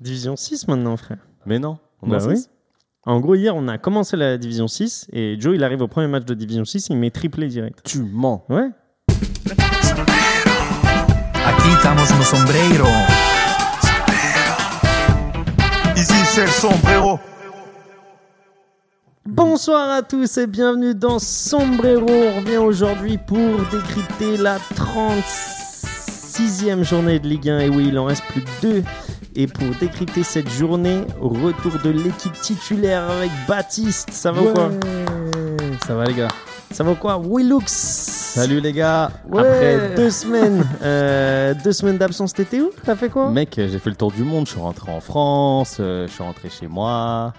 Division 6 maintenant, frère. Mais non. On Bah en oui. En gros, hier, on a commencé la Division 6 et Joe, il arrive au premier match de Division 6, il met triplé direct. Tu mens. Ouais. Aquí estamos no sombrero. Ici c'est le sombrero. Bonsoir à tous et bienvenue dans Sombrero. On revient aujourd'hui pour décrypter la 36e journée de Ligue 1. Et oui, il en reste plus que deux. Et pour décrypter cette journée, retour de l'équipe titulaire avec Baptiste. Ça va ou quoi Ça va les gars Ça va ou quoi Willux Salut les gars Après deux semaines, euh, deux semaines d'absence, t'étais où? T'as fait quoi? Mec, j'ai fait le tour du monde. Je suis rentré en France, euh, je suis rentré chez moi.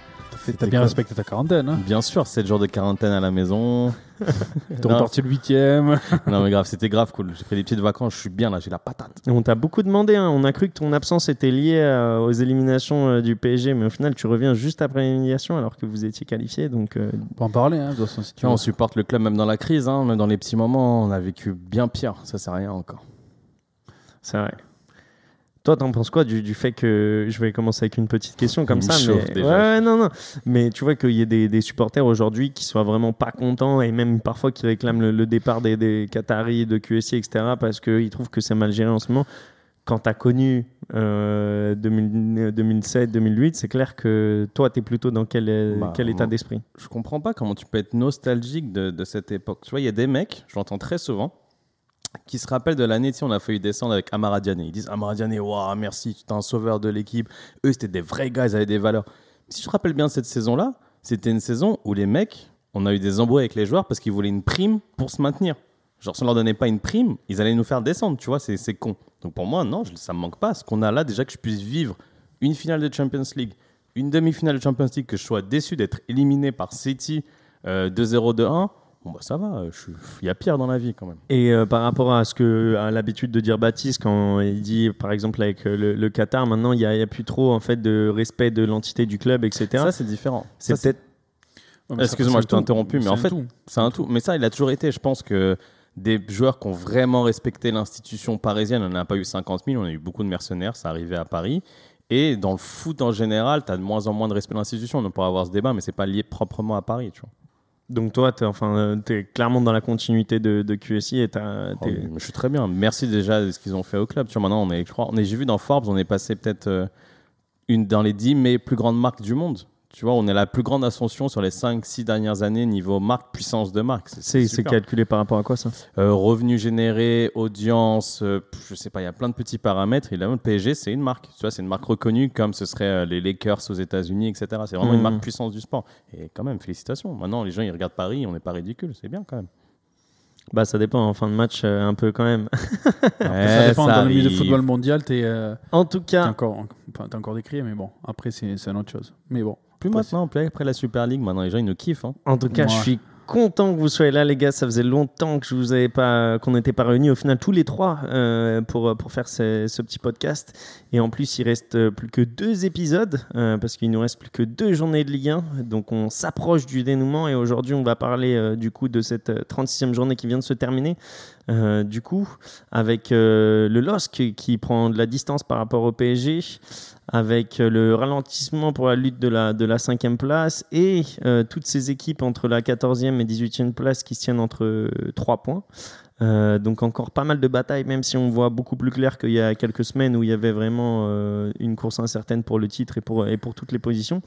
T'as bien respecté ta quarantaine, hein Bien sûr, 7 jours de quarantaine à la maison. T'es Non. reparti le huitième. non mais grave, c'était grave cool. J'ai pris des petites vacances, je suis bien là, j'ai la patate. On t'a beaucoup demandé, hein. on a cru que ton absence était liée aux éliminations euh, du PSG, mais au final tu reviens juste après l'élimination alors que vous étiez qualifié. Donc euh, On peut en parler, hein, de façon, si tu veux. on supporte le club même dans la crise, hein, même dans les petits moments. On a vécu bien pire, ça c'est rien encore. c'est vrai. Toi, t'en penses quoi du, du fait que je vais commencer avec une petite question comme ça mais... déjà. Ouais, non, non. Mais tu vois qu'il y ait des, des supporters aujourd'hui qui soient vraiment pas contents et même parfois qui réclament le, le départ des, des Qataris, de QSI, etc. parce qu'ils trouvent que c'est mal géré en ce moment. Quand tu as connu euh, 2000 2007-2008, c'est clair que toi, tu es plutôt dans quel, euh, Bah, quel état d'esprit? Je comprends pas comment tu peux être nostalgique de, de cette époque. Tu vois, il y a des mecs, je l'entends très souvent, qui se rappellent de l'année, on a failli descendre avec Amara Diané. Ils disent Amara Diané, waouh, merci, tu es un sauveur de l'équipe. Eux, c'était des vrais gars, ils avaient des valeurs. Si je te rappelle bien cette saison-là, c'était une saison où les mecs, on a eu des embrouilles avec les joueurs parce qu'ils voulaient une prime pour se maintenir. Genre, si on leur donnait pas une prime, ils allaient nous faire descendre, tu vois, c'est con. Donc pour moi, non, ça me manque pas. Ce qu'on a là, déjà que je puisse vivre une finale de Champions League, une demi-finale de Champions League, que je sois déçu d'être éliminé par City euh, 2-0, 2-1, bon bah ça va, euh, il y a pire dans la vie quand même. Et euh, par rapport à ce que a l'habitude de dire Baptiste quand il dit, par exemple, avec euh, le, le Qatar, maintenant il n'y a, plus trop en fait de respect de l'entité du club, etc. Ça, c'est différent. c'est peut-être Ouais, Excuse-moi, je t'ai interrompu, mais en fait. C'est un tout. Mais ça, il a toujours été. Je pense que des joueurs qui ont vraiment respecté l'institution parisienne, on n'a pas eu 50 000, on a eu beaucoup de mercenaires, ça arrivait à Paris. Et dans le foot en général, tu as de moins en moins de respect de l'institution. On pourra avoir ce débat, mais c'est pas lié proprement à Paris. Tu vois. Donc toi, t'es enfin, euh, t'es clairement dans la continuité de, de QSI et t'as- Oh, je suis très bien. Merci déjà de ce qu'ils ont fait au club. Tu vois, maintenant, on est, je crois, on est, j'ai vu dans Forbes, on est passé peut-être euh, une dans les 10 mais plus grandes marques du monde. Tu vois, on est la plus grande ascension sur les 5-6 dernières années niveau marque, puissance de marque. c'est calculé par rapport à quoi ça? Euh, revenus générés, audience, euh, je sais pas, il y a plein de petits paramètres. Et là, le PSG, c'est une marque. Tu vois, c'est une marque reconnue comme ce serait euh, les Lakers aux États-Unis, etc. C'est vraiment une marque puissance du sport. Et quand même, félicitations. Maintenant, les gens, ils regardent Paris, on n'est pas ridicule. C'est bien quand même. Bah ça dépend en fin de match euh, un peu quand même. ça dépend, dans le milieu arrive. football mondial, t'es euh, en tout t'es cas, encore, enfin, t'es encore décrié, mais bon, après, c'est c'est une autre chose. Mais bon. Plus maintenant, plus après la Super League, maintenant, les gens, ils nous kiffent. hein. En tout cas, je suis content que vous soyez là, les gars. Ça faisait longtemps que je vous avais pas, qu'on n'était pas réunis au final tous les trois euh, pour pour faire ce, ce petit podcast. Et en plus, il reste euh, plus que deux épisodes euh, parce qu'il nous reste plus que deux journées de Ligue 1. Donc, on s'approche du dénouement et aujourd'hui, on va parler euh, du coup de cette euh, 36e journée qui vient de se terminer. Du coup, avec le LOSC qui prend de la distance par rapport au PSG, avec euh, le ralentissement pour la lutte de la, de la cinquième place et euh, toutes ces équipes entre la 14e et 18e place qui se tiennent entre euh, trois points. Donc encore pas mal de batailles, même si on voit beaucoup plus clair qu'il y a quelques semaines où il y avait vraiment une course incertaine pour le titre et pour toutes les positions.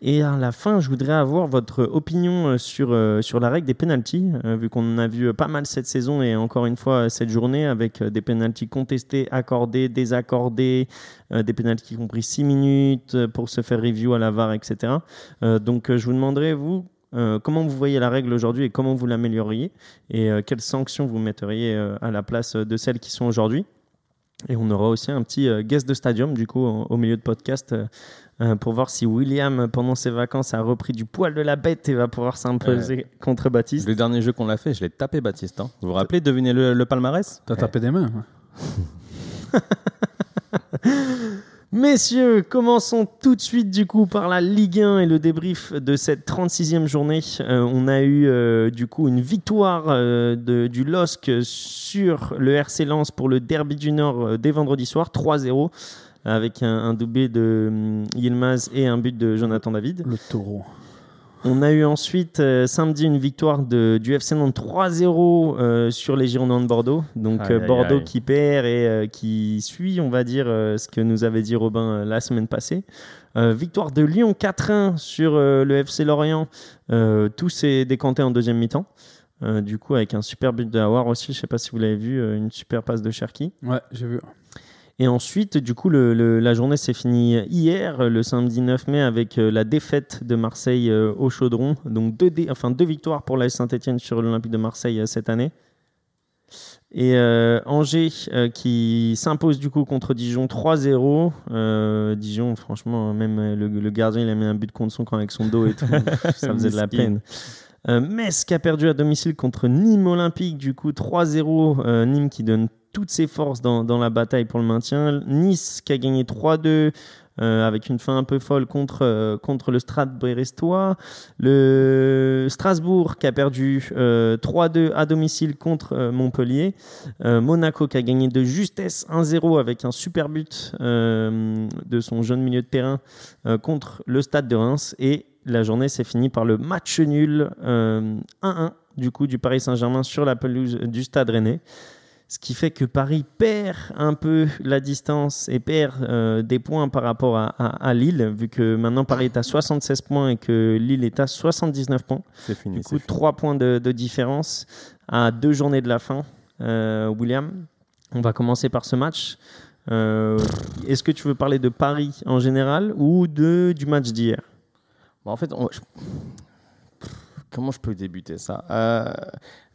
Et à la fin, je voudrais avoir votre opinion euh, sur, euh, sur la règle des pénalties, euh, vu qu'on en a vu pas mal cette saison et encore une fois cette journée avec des pénalties contestés, accordés, désaccordés, des pénalties qui ont pris 6 minutes pour se faire review à la VAR, etc. Donc je vous demanderai, vous, comment vous voyez la règle aujourd'hui et comment vous l'amélioriez et quelles sanctions vous metteriez à la place de celles qui sont aujourd'hui. Et on aura aussi un petit euh, guest de stadium, du coup, au, milieu de podcast, euh, euh, pour voir si William, pendant ses vacances, a repris du poil de la bête et va pouvoir s'imposer contre Baptiste. Le dernier jeu qu'on l'a fait, je l'ai tapé Baptiste. hein. Vous vous rappelez, devinez le, le palmarès? T'as tapé des mains. ouais. Messieurs, commençons tout de suite du coup par la Ligue 1 et le débrief de cette 36e journée. Euh, on a eu euh, du coup une victoire euh, de- du LOSC sur le RC Lens pour le Derby du Nord dès vendredi soir, 3-0. avec un, un doublé de hum, Yilmaz et un but de Jonathan David. Le taureau. On a eu ensuite euh, samedi une victoire de, du FC Nantes 3-0 euh, sur les Girondins de Bordeaux. Donc Aïe, euh, Bordeaux aïe. qui perd et euh, qui suit, on va dire, euh, ce que nous avait dit Robin euh, la semaine passée. Euh, victoire de Lyon 4-1 sur euh, le FC Lorient. Euh, tout s'est décanté en deuxième mi-temps. Euh, du coup, avec un super but de Hawar aussi, je sais pas si vous l'avez vu, euh, une super passe de Cherki. Ouais, j'ai vu. Et ensuite, du coup, le- le- la journée s'est finie hier, le samedi 9 mai, avec euh, la défaite de Marseille euh, au Chaudron. Donc deux, dé- enfin, deux victoires pour la Saint-Etienne sur l'Olympique de Marseille euh, cette année. Et euh, Angers euh, qui s'impose du coup contre Dijon 3-0. Euh, Dijon, franchement, même euh, le, le gardien, il a mis un but contre son camp avec son dos et tout. Ça faisait de la peine. Metz qui a perdu à domicile contre Nîmes Olympique, du coup 3-0. Euh, Nîmes qui donne toutes ses forces dans, la bataille pour le maintien. Nice qui a gagné 3-2 euh, avec une fin un peu folle contre, euh, contre le Stade brestois. Le Strasbourg qui a perdu euh, 3-2 à domicile contre euh, Montpellier. Euh, Monaco qui a gagné de justesse 1-0 avec un super but euh, de son jeune milieu de terrain euh, contre le Stade de Reims. Et la journée s'est finie par le match nul euh, 1-1 du coup du Paris Saint-Germain sur la pelouse du Stade Rennais. Ce qui fait que Paris perd un peu la distance et perd euh, des points par rapport à, à- à Lille, vu que maintenant Paris est à 76 points et que Lille est à 79 points. C'est fini. Du coup, fini. 3 points de, de différence à deux journées de la fin. Euh, William, on va commencer par ce match. Euh, Est-ce que tu veux parler de Paris en général ou de, du match d'hier? Bon, en fait, on- je- comment je peux débuter ça?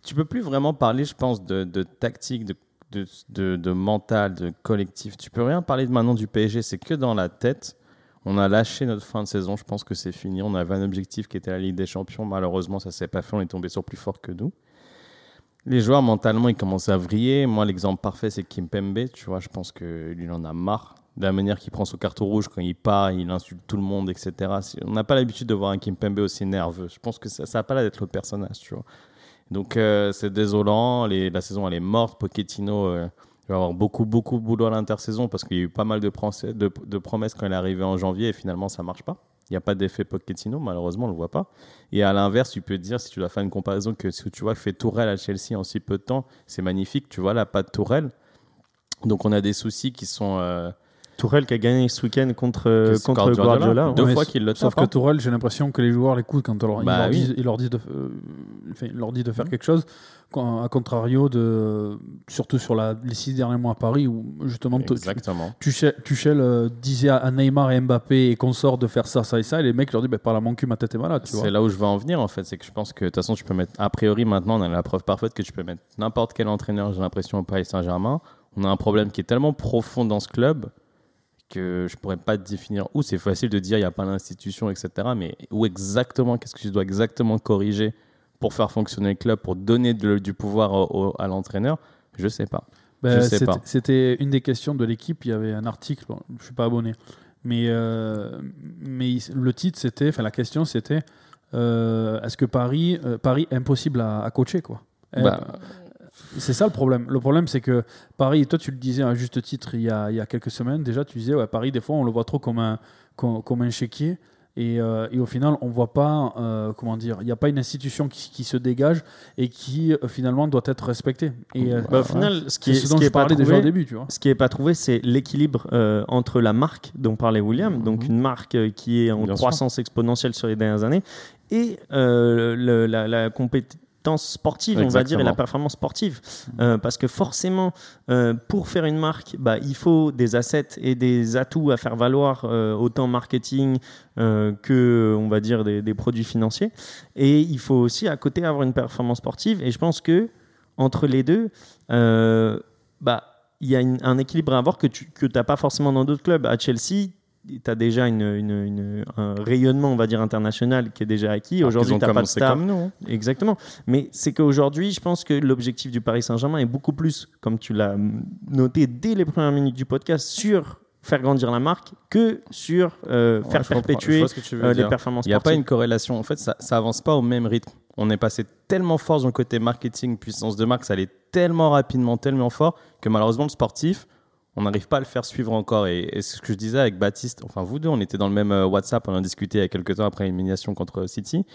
Tu peux plus vraiment parler, je pense, de, tactique, de, mental, de collectif. Tu peux rien parler de maintenant du PSG. C'est que dans la tête. On a lâché notre fin de saison. Je pense que c'est fini. On avait un objectif qui était la Ligue des Champions. Malheureusement, ça s'est pas fait. On est tombé sur plus fort que nous. Les joueurs, mentalement, ils commencent à vriller. Moi, l'exemple parfait, c'est Kim Pembe. Tu vois, je pense que il en a marre de la manière qu'il prend son carton rouge quand il part, il insulte tout le monde, etc. On n'a pas l'habitude de voir un Kim Pembe aussi nerveux. Je pense que ça n'a pas l'air d'être le personnage, tu vois. Donc, euh, c'est désolant. La saison, elle est morte. Pochettino euh, va avoir beaucoup, beaucoup de boulot à l'intersaison parce qu'il y a eu pas mal de, promesses- quand il est arrivé en janvier et finalement, ça marche pas. Il n'y a pas d'effet Pochettino, malheureusement, on le voit pas. Et à l'inverse, tu peux te dire, si tu dois faire une comparaison, que que tu vois fait Tourelle à Chelsea en si peu de temps, c'est magnifique. Tu vois, là, pas de Tourelle. Donc, on a des soucis qui sont. euh, Tourelle qui a gagné ce week-end contre, c'est contre Guardiola. Deux Ouais, fois qu'il le Sauf que hein. Tourelle, j'ai l'impression que les joueurs l'écoutent quand on leur, Bah il, leur oui. dit, il leur dit de, euh, enfin, il leur dit de faire quelque chose. À contrario de, surtout sur la, les six derniers mois à Paris, où justement. Tuchel, Tuchel, euh, disait à Neymar et Mbappé et consorts de faire ça, ça et ça, et les mecs leur disent bah, par la mon cul, ma tête est malade. C'est là où je veux en venir en fait, c'est que je pense que de toute façon tu peux mettre, a priori maintenant on a la preuve parfaite que tu peux mettre n'importe quel entraîneur, j'ai l'impression au Paris Saint-Germain. On a un problème qui est tellement profond dans ce club que je pourrais pas définir où. C'est facile de dire il n'y a pas d'institution, etc. Mais où exactement, qu'est-ce que tu dois exactement corriger pour faire fonctionner le club, pour donner de- du pouvoir au- au- à l'entraîneur? Je sais pas. Ben, Je sais pas. C'était une des questions de l'équipe. Il y avait un article, bon, je suis pas abonné, mais, euh, mais le titre c'était, enfin la question c'était, euh, est-ce que Paris, euh, Paris impossible à, à coacher quoi? Bah, C'est ça le problème. Le problème c'est que Paris, toi tu le disais à juste titre il y a, il y a quelques semaines déjà, tu disais ouais, Paris des fois on le voit trop comme un comme, comme un chéquier. Et, euh, et au final, on voit pas, euh, comment dire, il n'y a pas une institution qui, qui se dégage et qui euh, finalement doit être respectée. Et Bah, au final, ce qui est, ce ce dont qui je est pas parlais déjà trouvé, au début, tu vois. Ce qui n'est pas trouvé, c'est l'équilibre entre la marque dont parlait William, donc une marque qui est en Mhm. Sûr. croissance exponentielle sur les dernières années, et le- la, la compétence sportive, on va dire, et la Exactement. performance sportive. Euh, parce que forcément, euh, pour faire une marque, bah, il faut des assets et des atouts à faire valoir, euh, autant marketing que, on va dire, des, des produits financiers. Et il faut aussi, à côté, avoir une performance sportive. Et je pense que entre les deux, bah, il y a une- un équilibre à avoir que tu n'as pas forcément dans d'autres clubs. À Chelsea, tu as déjà une, une- une- un rayonnement, on va dire, international qui est déjà acquis. alors Aujourd'hui, tu n'as pas de star. comme nous. hein. Exactement. Mais c'est qu'aujourd'hui, je pense que l'objectif du Paris Saint-Germain est beaucoup plus, comme tu l'as noté dès les premières minutes du podcast, sur faire grandir la marque que sur euh, Ouais, faire perpétuer euh, les performances Il n'y a pas une corrélation. En fait, ça, ça avance pas au même rythme. On est passé tellement fort dans le côté marketing, puissance de marque, ça allait tellement rapidement, tellement fort que malheureusement le sportif, on n'arrive pas à le faire suivre encore. Et, et ce que je disais avec Baptiste, enfin vous deux, on était dans le même euh, WhatsApp, on en discutait il y a quelques temps après l'élimination contre City,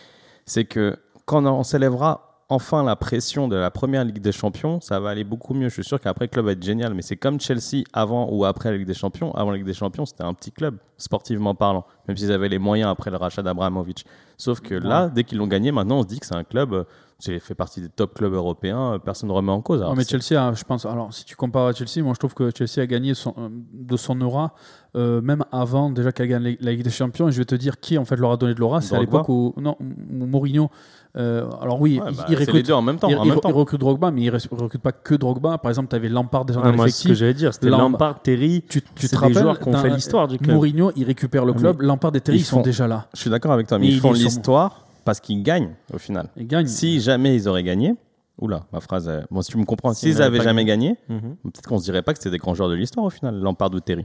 c'est que quand on s'élèvera enfin la pression de la première Ligue des Champions, ça va aller beaucoup mieux. Je suis sûr qu'après, le club va être génial. Mais c'est comme Chelsea avant ou après la Ligue des Champions. Avant la Ligue des Champions, c'était un petit club, sportivement parlant, même s'ils avaient les moyens après le rachat d'Abramovich. Sauf que là, dès qu'ils l'ont gagné, maintenant, on se dit que c'est un club, euh, c'est fait partie des top clubs européens, euh, personne ne remet en cause. Alors, Ouais, mais Chelsea, a, je pense. Alors, si tu compares à Chelsea, moi je trouve que Chelsea a gagné son- euh, de son aura, euh, même avant déjà qu'elle gagne la Ligue des Champions. Et je vais te dire qui en fait leur a donné de l'aura. C'est à l'époque où non, où Mourinho. euh, alors oui, Ouais, il, bah, il c'est les recrute. deux en même temps. il, en il- même il temps. recrute Drogba, mais il ne recrute pas que Drogba. Par exemple, tu avais Lampard déjà dans Ah, moi, ce que l'effectif. j'allais dire, c'était Lampard, Terry. Tu, tu C'est te des rappelles joueurs qui ont fait l'histoire du club. Mourinho, il récupère le Ah, club. Lampard et Terry, ils ils sont font- déjà là. Je suis d'accord avec toi, mais Mais ils ils font sont- l'histoire parce qu'ils gagnent au final. Ils gagnent. Si jamais ils auraient gagné, oula, ma phrase, euh, bon, si tu me comprends, S'ils s'ils n'avaient jamais gagné, Mhm. peut-être qu'on se dirait pas que c'était des grands joueurs de l'histoire au final, Lampard ou Terry.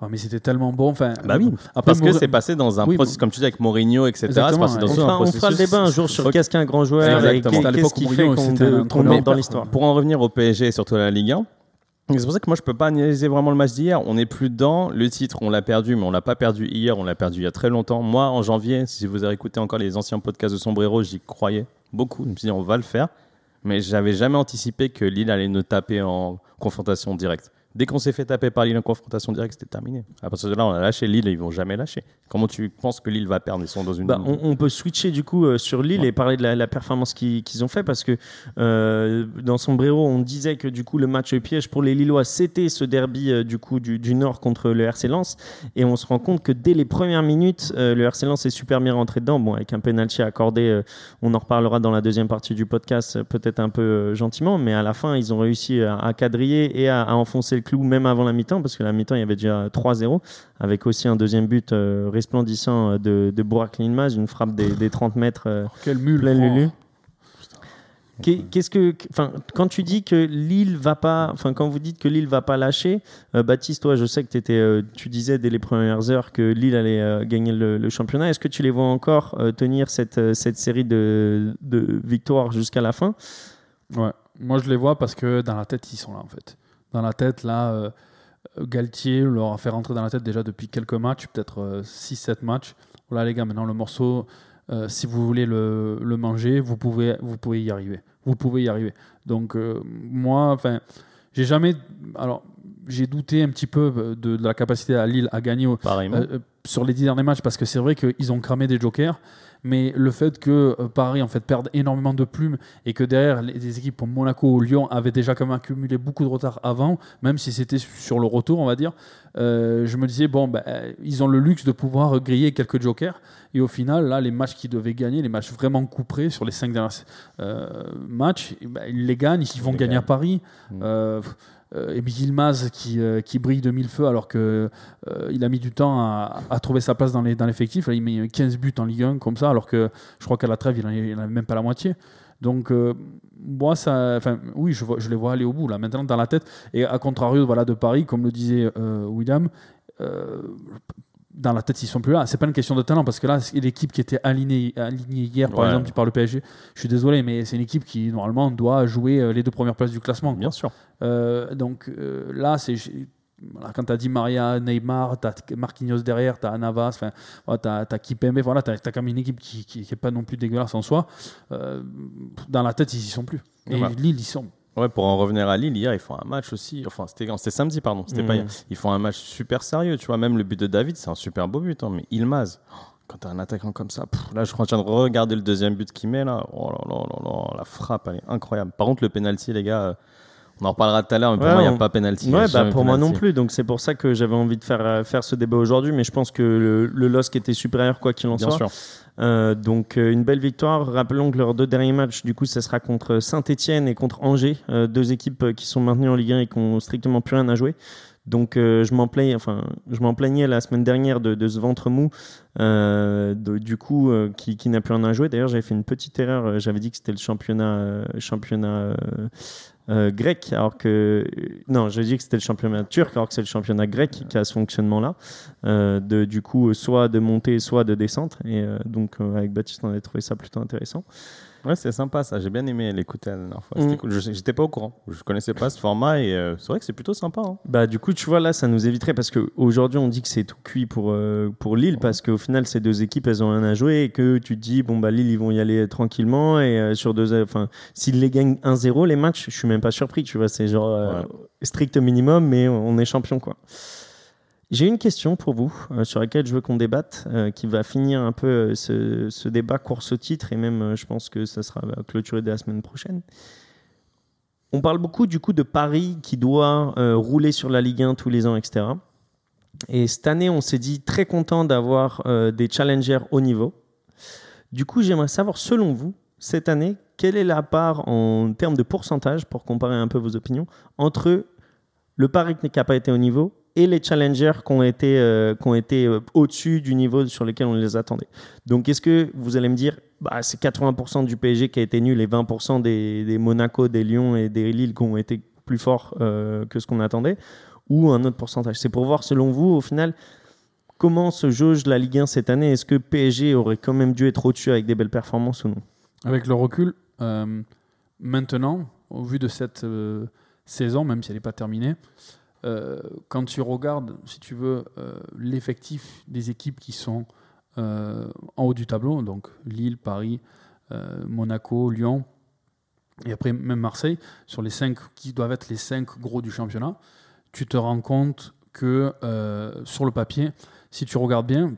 Ah, mais c'était tellement bon. Enfin, Bah oui, après, parce que Mour- c'est passé dans un Oui, processus, comme tu dis, avec Mourinho, etc. C'est Exactement, passé dans ouais. On un fera, on fera le débat un jour sur qu'est-ce qu'un grand joueur qu'est-ce l'époque qui fait qu'on dans l'histoire. Pour en revenir au PSG et surtout à la Ligue 1, c'est pour ça que moi je peux pas analyser vraiment le match d'hier. On n'est plus dedans. Le titre, on l'a perdu, mais on l'a pas perdu hier. On l'a perdu il y a très longtemps. Moi, en janvier, si vous avez écouté encore les anciens podcasts de Sombrero, j'y croyais beaucoup. Je me suis dit, on va le faire. Mais j'avais jamais anticipé que Lille allait nous taper en confrontation directe. Dès qu'on s'est fait taper par Lille en confrontation directe, c'était terminé. À partir de là, on a lâché Lille et ils vont jamais lâcher. Comment tu penses que Lille va perdre? Ils sont dans une. Bah, on, on peut switcher du coup euh, sur Lille et parler de la, la performance qu'ils ont fait parce que euh, dans Sombrero on disait que du coup le match piège pour les Lillois c'était ce derby euh, du coup du, du Nord contre le RC Lens et on se rend compte que dès les premières minutes euh, le RC Lens est super bien rentré dedans bon avec un penalty accordé on en reparlera dans la deuxième partie du podcast peut-être un peu gentiment mais à la fin ils ont réussi à, à quadriller et à, à enfoncer le clou même avant la mi-temps parce que la mi-temps il y avait déjà 3-0 avec aussi un deuxième but euh, resplendissant euh, de, de Burak Yilmaz, une frappe des, des 30 mètres euh, Quel mule. plein Oh. Lulu. Qu'est- Qu'est-ce que, enfin, quand tu dis que Lille va pas, enfin, quand vous dites que Lille va pas lâcher, euh, Baptiste, toi, je sais que étais, euh, tu disais dès les premières heures que Lille allait euh, gagner le, le championnat. Est-ce que tu les vois encore tenir cette, cette série de, de victoires jusqu'à la fin? Ouais. Moi, je les vois parce que dans la tête, ils sont là, en fait. Dans la tête, là, euh, Galtier leur a fait rentrer dans la tête déjà depuis quelques matchs, peut-être 6-7 matchs. Voilà, les gars, maintenant, le morceau, euh, si vous voulez le, le manger, vous pouvez, vous pouvez y arriver. Vous pouvez y arriver. Donc, euh, moi, enfin, j'ai jamais. Alors, j'ai douté un petit peu euh, de, de la capacité à Lille à gagner au- euh, euh, sur les dix derniers matchs parce que c'est vrai qu'ils ont cramé des jokers. Mais le fait que euh, Paris en fait perde énormément de plumes et que derrière les, équipes comme Monaco ou Lyon avaient déjà quand même accumulé beaucoup de retard avant, même si c'était sur le retour, on va dire, euh, je me disais bon, euh, ils ont le luxe de pouvoir griller quelques jokers. Et au final, là, les matchs qu'ils devaient gagner, les matchs vraiment couperés sur les cinq derniers euh, matchs, ben, ils les gagnent, ils vont les gagner à. Paris. Mm. Euh, euh, et Yilmaz qui, euh, qui brille de mille feux alors que euh, il a mis du temps à, trouver sa place dans dans l'effectif. Là, il met 15 buts en Ligue 1 comme ça, alors que je crois qu'à la trêve, il n'en avait même pas la moitié. Donc, euh, moi, ça, oui, je les vois aller au bout là. Maintenant, dans la tête. Et à contrario, voilà, de Paris, comme le disait euh, William, euh, dans la tête, ils sont plus là. C'est pas une question de talent parce que là, l'équipe qui était alignée, alignée hier, par Ouais. exemple, par le PSG, je suis désolé, mais c'est une équipe qui normalement doit jouer euh, les deux premières places du classement. Bien sûr. Euh, donc euh, là, c'est voilà, quand tu as dit Maria, Neymar, tu as Marquinhos derrière, tu as Navas, voilà, tu as, Kipembe, voilà, tu as, quand même une équipe qui n'est pas non plus dégueulasse en soi. Euh, dans la tête, ils y sont plus. Et Ouais. Lille, ils y sont. Ouais, pour en revenir à Lille, hier, ils font un match aussi. Enfin, c'était samedi, pardon. C'était pas hier. Ils font un match super sérieux. Tu vois, même le but de David, c'est un super beau but. hein, mais Ilmaz, oh, quand t'as un attaquant comme ça, pff, là, je suis en train de regarder le deuxième but qu'il met. Là. Oh là là là là, la frappe, elle est incroyable. Par contre, le penalty, les gars, euh, on en reparlera tout à l'heure, mais pour Ouais, moi, il n'y on- a pas penalty. il y a Ouais, bah jamais pour moi non plus. Donc c'est pour ça que j'avais envie de faire, euh, faire ce débat aujourd'hui. Mais je pense que le, le LOSC était supérieur quoi qu'il en Bien soit. sûr. Euh, donc euh, une belle victoire. Rappelons que leurs deux derniers matchs, du coup, ça sera contre Saint-Etienne et contre Angers, euh, deux équipes qui sont maintenues en Ligue 1 et qui ont strictement plus rien à jouer. Donc je m'en plaignais, la semaine dernière de, ce ventre mou, du coup qui, n'a plus rien à jouer. D'ailleurs j'avais fait une petite erreur. J'avais dit que c'était le championnat euh, euh, grec, alors que non, j'ai dit que c'était le championnat turc, alors que c'est le championnat grec qui a ce fonctionnement-là, euh, du coup soit de montée, soit de descente. Et euh, donc euh, avec Baptiste, on avait trouvé ça plutôt intéressant. Ouais, c'est sympa ça. J'ai bien aimé l'écouter la dernière fois. Mm. C'était cool. Je- J'étais pas au courant. Je connaissais pas ce format et euh, c'est vrai que c'est plutôt sympa. hein. Bah du coup, tu vois là, ça nous éviterait parce qu'aujourd'hui on dit que c'est tout cuit pour euh, pour Lille parce qu'au final ces deux équipes elles ont rien à jouer et que tu te dis bon bah Lille ils vont y aller tranquillement et euh, sur deux, enfin s'ils les gagnent 1-0 les matchs, je suis même pas surpris, tu vois, c'est genre euh, Ouais. strict minimum mais on est champion quoi. J'ai une question pour vous euh, sur laquelle je veux qu'on débatte, euh, qui va finir un peu euh, ce, débat course au titre et même je pense que ça sera clôturé dès la semaine prochaine. On parle beaucoup du coup de Paris qui doit rouler sur la Ligue 1 tous les ans, etc. Et cette année, on s'est dit très content d'avoir des challengers haut niveau. Du coup, j'aimerais savoir, selon vous, cette année, quelle est la part en termes de pourcentage, pour comparer un peu vos opinions, entre le Paris qui n'a pas été au niveau et les challengers qui ont été, euh, qui ont été euh, au-dessus du niveau sur lequel on les attendait. Donc, est-ce que vous allez me dire, bah, c'est 80% du PSG qui a été nul et 20% des, Monaco, des Lyon et des Lille qui ont été plus forts euh, que ce qu'on attendait ou un autre pourcentage? C'est pour voir, selon vous, au final, comment se jauge la Ligue 1 cette année? Est-ce que PSG aurait quand même dû être au-dessus avec des belles performances ou non? Avec le recul, maintenant, au vu de cette saison, même si elle n'est pas terminée, euh, quand tu regardes, si tu veux, euh, l'effectif des équipes qui sont euh, en haut du tableau, donc Lille, Paris, Monaco, Lyon, et après même Marseille, sur les cinq qui doivent être les cinq gros du championnat, tu te rends compte que sur le papier, si tu regardes bien,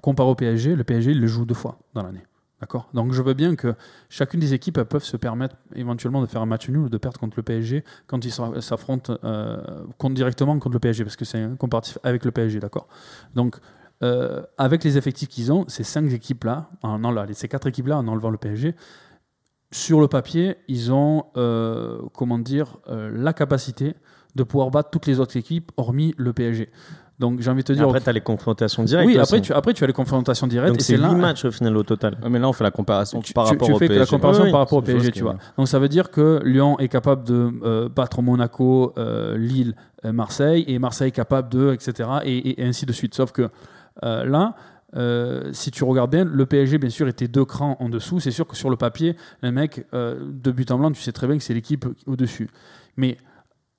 comparé au PSG, le PSG le joue deux fois dans l'année. D'accord Donc je veux bien que chacune des équipes elles peuvent se permettre éventuellement de faire un match nul ou de perdre contre le PSG quand ils s'aff- s'affrontent euh, contre, directement contre le PSG, parce que c'est un comparatif avec le PSG, d'accord Donc euh, avec les effectifs qu'ils ont, ces cinq équipes-là, enlevant- ces quatre équipes-là en enlevant le PSG, sur le papier, ils ont, euh, comment dire, la capacité de pouvoir battre toutes les autres équipes, hormis le PSG. Donc j'ai envie de te dire... Après, tu as les confrontations directes. oui, aussi. après tu, après tu as les confrontations directes. Donc et c'est c'est là, 8 matchs au final au total. Ouais, mais là, on fait la comparaison tu, par tu- rapport tu au fais que la PSG. comparaison Oui, oui, par rapport au PSG, tu vois. Donc ça veut dire que Lyon est capable de euh, battre Monaco, euh, Lille, euh, Marseille, et Marseille est capable de, etc. Et, et- et ainsi de suite. Sauf que euh, là, euh, si tu regardes bien, le PSG, bien sûr, était deux crans en dessous. C'est sûr que sur le papier, les mecs, euh, de but en blanc, tu sais très bien que c'est l'équipe au-dessus. Mais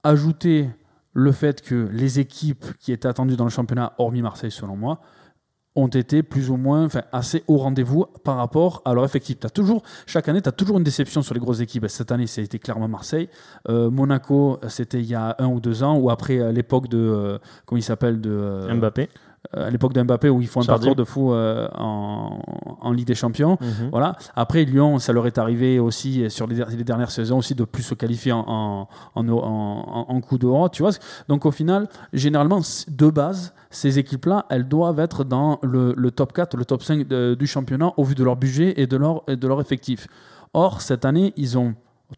ajouter le fait que les équipes qui étaient attendues dans le championnat, hormis Marseille selon moi, ont été plus ou moins enfin, assez au rendez-vous par rapport à leur effectif. Chaque année, tu as toujours une déception sur les grosses équipes. Cette année, c'était clairement Marseille. Euh, Monaco, c'était il y a un ou deux ans, ou après l'époque de. euh, comment il s'appelle euh, Mbappé. Euh, À l'époque de Mbappé, où ils font un Chardier. parcours de fou euh, en, en Ligue des Champions. Mhm. Voilà. Après, Lyon, ça leur est arrivé aussi euh, sur les, der- les dernières saisons aussi de plus se qualifier en, en, en, coup d'euro. Tu vois Donc au final, généralement, de base, ces équipes-là, elles doivent être dans le, le top 4, le top 5 de- du championnat au vu de leur budget et de leur, et de leur effectif. Or, cette année, ils ont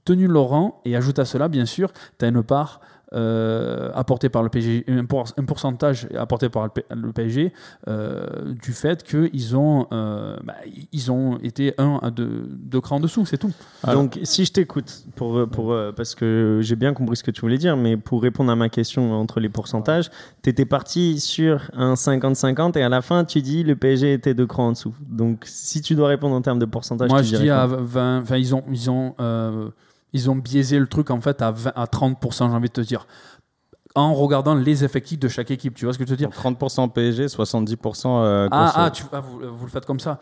tenu leur rang et ajoute à cela, bien sûr, tu as une part euh, apportée par le PSG, un, pour- un pourcentage apporté par le, PSG euh, du fait qu'ils ont, euh, bah, ils ont été un à deux, deux crans en dessous, c'est tout. Donc, si je t'écoute, pour, pour, euh, parce que j'ai bien compris ce que tu voulais dire, mais pour répondre à ma question entre les pourcentages, tu étais parti sur un 50-50 et à la fin, tu dis le PSG était deux crans en dessous. Donc, si tu dois répondre en termes de pourcentage, Moi, tu je dis à quoi? 20, enfin, ils ont, ils ont, euh, ils ont biaisé le truc en fait à, 20 à 30%, j'ai envie de te dire, en regardant les effectifs de chaque équipe. Tu vois ce que je veux te dire? Donc 30% PSG, 70% euh, Ah, ah, tu, ah, vous, vous le faites comme ça.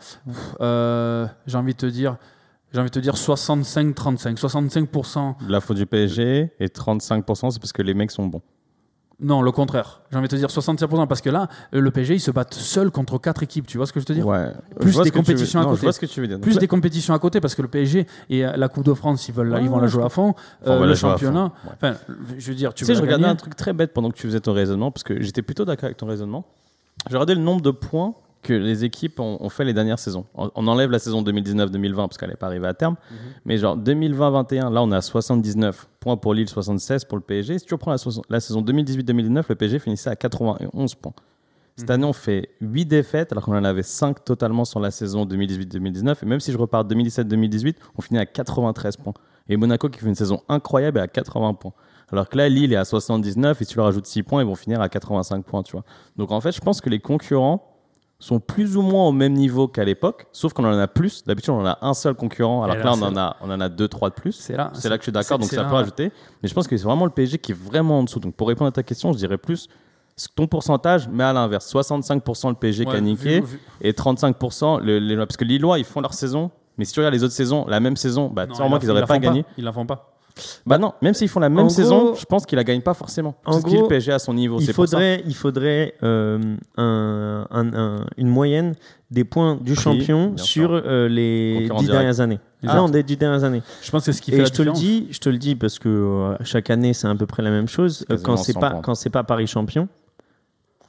Euh, j'ai envie de te dire, j'ai envie de te dire 65-35, 65%. De la faute du PSG et 35% c'est parce que les mecs sont bons. Non, le contraire. J'ai envie de te dire 65% parce que là, euh, le PSG, ils se battent seul contre quatre équipes. Tu vois ce que je veux te dire? Ouais. Plus des compétitions à non, côté. Je vois ce que tu veux dire. Plus des compétitions à côté parce que le PSG et euh, la Coupe de France, ils, veulent, ils vont la jouer à fond. on Euh, le championnat, enfin, je veux dire, tu Tu sais, je regardais un truc très bête pendant que tu faisais ton raisonnement, parce que j'étais plutôt d'accord avec ton raisonnement. J'ai regardé le nombre de points que les équipes ont, ont fait les dernières saisons. On, on enlève la saison 2019-2020 parce qu'elle n'est pas arrivée à terme. Mhm. Mais genre 2020-21, là on est à 79 points pour Lille, 76 pour le PSG. Si tu reprends la saison 2018-2019, le PSG finissait à 91 points. Cette Mhm. année, on fait 8 défaites alors qu'on en avait 5 totalement sur la saison 2018-2019. Et même si je repars 2017-2018, on finit à 93 points. Et Monaco qui fait une saison incroyable est à 80 points. Alors que là, Lille est à 79 et si tu leur ajoutes 6 points, ils vont finir à 85 points, tu vois. Donc en fait, je pense que les concurrents sont plus ou moins au même niveau qu'à l'époque, sauf qu'on en a plus. D'habitude, on en a un seul concurrent, alors Et que là, là, on en, a, on en a deux, trois de plus. C'est là. Là que je suis d'accord, donc ça là, peut ouais. rajouter. Mais je pense que c'est vraiment le PSG qui est vraiment en dessous. Donc pour répondre à ta question, je dirais plus ton pourcentage, mais à l'inverse. 65% le PSG qui a Ouais, niqué vu- vu- et 35% le, les Parce que les Lillois, ils font leur saison. Mais si tu regardes les autres saisons, la même saison, bah, sûrement ils qu'ils n'auraient pas gagné. Ils la font pas. Bah non, même s'ils font la même En saison, gros- je pense qu'ils la gagnent pas forcément. En qu'il gros, le PSG à son niveau. Il c'est pour ça. faudrait, il faudrait euh, un- un- un- une moyenne des points du Prix, champion sur euh, les dix dernières années. Ah. Non, des dix dernières années. Je pense que c'est ce qui fait Et la je te le différence. dis, je te le dis parce que euh, chaque année c'est à peu près la même chose. Euh, Quand c'est 100 pas points. quand c'est pas Paris champion,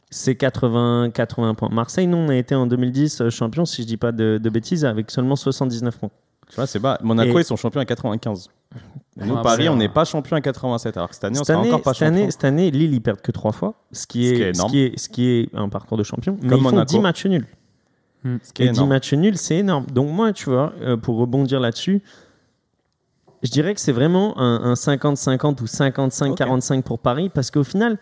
c'est 80 80 points. Marseille, nous on a été en 2010 euh, champion si je dis pas de, de bêtises avec seulement 79 points. Tu vois, c'est bas. Monaco, Et- ils sont champions à 95. Et nous, Ah, Paris, c'est- on n'est pas champion à 87. Alors que cette année, on Cette sera année, encore pas cette, année, champion. cette année, Lille ils perdent que trois fois, ce qui est, Ce qui est ce qui est, ce qui est un parcours de champion. Mais ils font Monaco. 10 matchs nuls. Ce qui est Et 10 énorme. matchs nuls, c'est énorme. Donc moi, tu vois, euh, pour rebondir là-dessus, je dirais que c'est vraiment un, un 50-50 ou 55-45 pour Paris, parce qu'au final,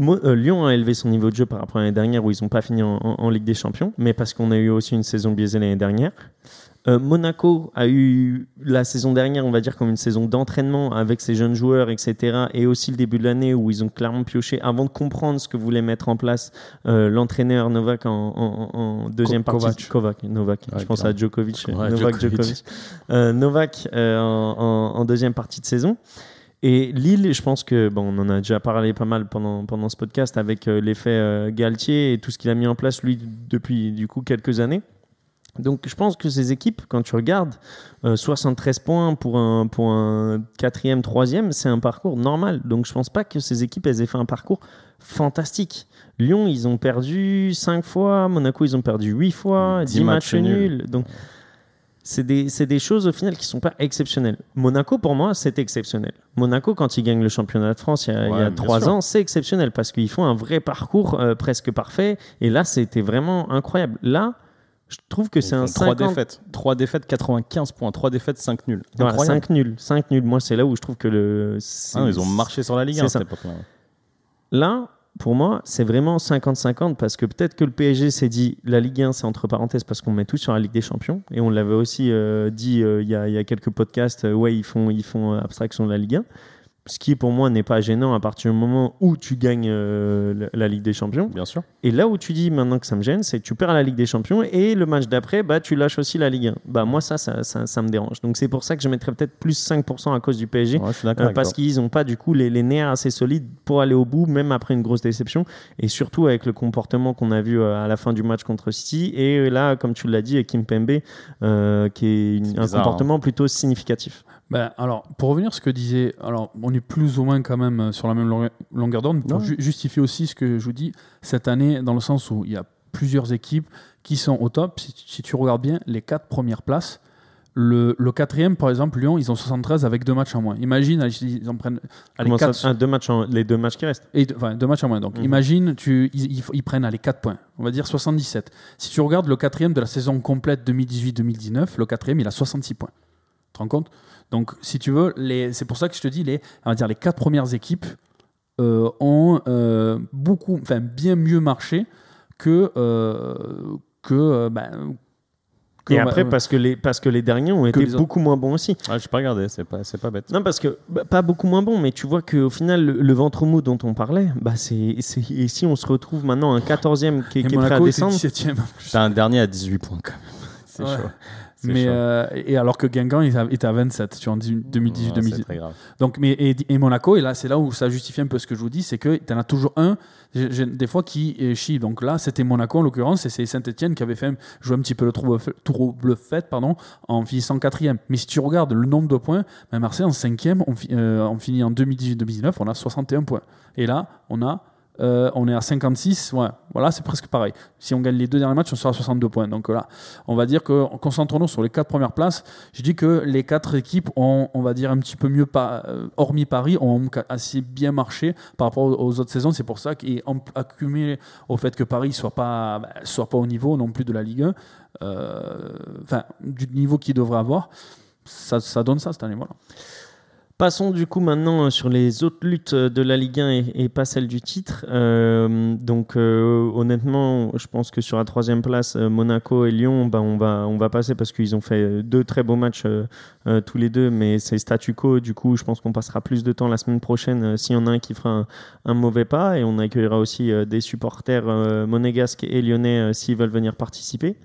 euh, Lyon a élevé son niveau de jeu par rapport à l'année dernière, où ils n'ont pas fini en, en- en Ligue des Champions, mais parce qu'on a eu aussi une saison biaisée l'année dernière. Euh, Monaco a eu la saison dernière, on va dire, comme une saison d'entraînement avec ses jeunes joueurs, etc. Et aussi le début de l'année où ils ont clairement pioché avant de comprendre ce que voulait mettre en place euh, l'entraîneur Novak en, en- en deuxième Ko- partie. Kovac, Novak. Ouais, je pense à Djokovic. Ouais, Novak Djokovic. Djokovic. Euh, Novak en deuxième partie de saison. Et Lille, je pense que bon, on en a déjà parlé pas mal pendant, pendant ce podcast avec euh, l'effet euh, Galtier et tout ce qu'il a mis en place lui depuis du coup quelques années. Donc je pense que ces équipes, quand tu regardes, euh, 73 points pour un, pour un quatrième, troisième, c'est un parcours normal. Donc je pense pas que ces équipes, elles aient fait un parcours fantastique. Lyon, ils ont perdu 5 fois, Monaco, ils ont perdu 8 fois, 10, 10 matchs, matchs nuls. Donc c'est des, des choses au final qui sont pas exceptionnelles. Monaco, pour moi, c'est exceptionnel. Monaco, quand ils gagnent le championnat de France il y a, il y a Ouais, bien 3 sûr. ans, c'est exceptionnel parce qu'ils font un vrai parcours euh, presque parfait. Et là, c'était vraiment incroyable. Là, je trouve que c'est un font trois 50... défaites. 3 défaites, 95 points. 3 défaites, 5 nuls. Voilà, Incroyable. 5 nuls. 5 nuls. Moi, c'est là où je trouve que le. Ah, ils ont marché sur la Ligue c'est 1 à ça. cette époque-là. Là, pour moi, c'est vraiment 50-50 parce que peut-être que le PSG s'est dit la Ligue 1, c'est entre parenthèses parce qu'on met tout sur la Ligue des Champions. Et on l'avait aussi euh, dit euh, il y, a, quelques podcasts euh, ouais, ils font, ils font euh, abstraction de la Ligue 1. Ce qui, pour moi, n'est pas gênant à partir du moment où tu gagnes euh, la- Ligue des Champions. Bien sûr. Et là où tu dis maintenant que ça me gêne, c'est que tu perds la Ligue des Champions et le match d'après, bah, tu lâches aussi la Ligue 1. Bah, moi, ça, ça, ça, ça me dérange. Donc c'est pour ça que je mettrais peut-être plus 5% à cause du PSG. Ouais, je suis d'accord Euh, parce qu'ils n'ont pas du coup les, les nerfs assez solides pour aller au bout, même après une grosse déception. Et surtout avec le comportement qu'on a vu euh, à la fin du match contre City. Et là, comme tu l'as dit, avec Kim Pembe, euh, qui est une- un comportement plutôt significatif. Ben, alors, pour revenir à ce que disait, alors, on est plus ou moins quand même euh, sur la même longue- longueur d'onde pour ju- justifier aussi ce que je vous dis cette année, dans le sens où il y a plusieurs équipes qui sont au top. Si, tu- si tu regardes bien les quatre premières places, le, le quatrième, par exemple, Lyon, ils ont 73 avec deux matchs en moins. Imagine, allez, ils en prennent allez, ça- quatre- ah, deux matchs en- les deux matchs qui restent. et deux, enfin, deux matchs en moins. Donc, Mhm. imagine, tu, ils, ils- ils prennent les 4 points. On va dire 77. Si tu regardes le quatrième de la saison complète 2018-2019, le quatrième, il a 66 points. Tu te rends compte? Donc, si tu veux, les- c'est pour ça que je te dis, les, on va dire, les quatre premières équipes euh, ont euh, beaucoup, enfin, bien mieux marché que. euh, que ben, que- Et après, euh, parce que les, parce que les derniers ont été beaucoup moins bons aussi. Ouais, je pas regardé, c'est pas, c'est pas bête. Non, parce que bah, pas beaucoup moins bon, mais tu vois qu'au final, le, le ventre mou dont on parlait, bah, c'est, c'est- et si on se retrouve maintenant un 14e qui, est prêt à descendre, 17e. T'as un dernier à 18 points quand même. C'est Ouais. chaud. Mais, euh, et alors que Guingamp était à 27 tu vois, en Ouais, 2018-2019. C'est très grave. Donc, mais, et, et Monaco, et là, c'est là où ça justifie un peu ce que je vous dis, c'est que tu en as toujours un, des fois, qui euh, chie. Donc là, c'était Monaco en l'occurrence, et c'est Saint-Etienne qui avait fait jouer un petit peu le trouble, fait pardon, en finissant quatrième. Mais si tu regardes le nombre de points, ben Marseille en cinquième, on, euh, on finit en 2018-2019, on a 61 points. Et là, on a euh, on est à 56, ouais, voilà, c'est presque pareil. Si on gagne les deux derniers matchs, on sera à 62 points. Donc là, on va dire que concentrons-nous sur les quatre premières places. Je dis que les quatre équipes ont, on va dire, un petit peu mieux, euh, hormis Paris, ont assez bien marché par rapport aux, autres saisons. C'est pour ça qu'ils accumulé au fait que Paris soit pas, bah, soit pas au niveau non plus de la Ligue 1, euh, du niveau qu'il devrait avoir. Ça, ça donne ça cette année, voilà. Passons du coup maintenant euh, sur les autres luttes euh, de la Ligue 1 et, pas celle du titre. Euh, donc honnêtement, je pense que sur la troisième place, Monaco et Lyon, bah, on, va, on va passer parce qu'ils ont fait deux très beaux matchs tous les deux, mais c'est statu quo. Du coup, je pense qu'on passera plus de temps la semaine prochaine s'il y en a un qui fera un, un mauvais pas et on accueillera aussi des supporters monégasques et lyonnais s'ils veulent venir participer.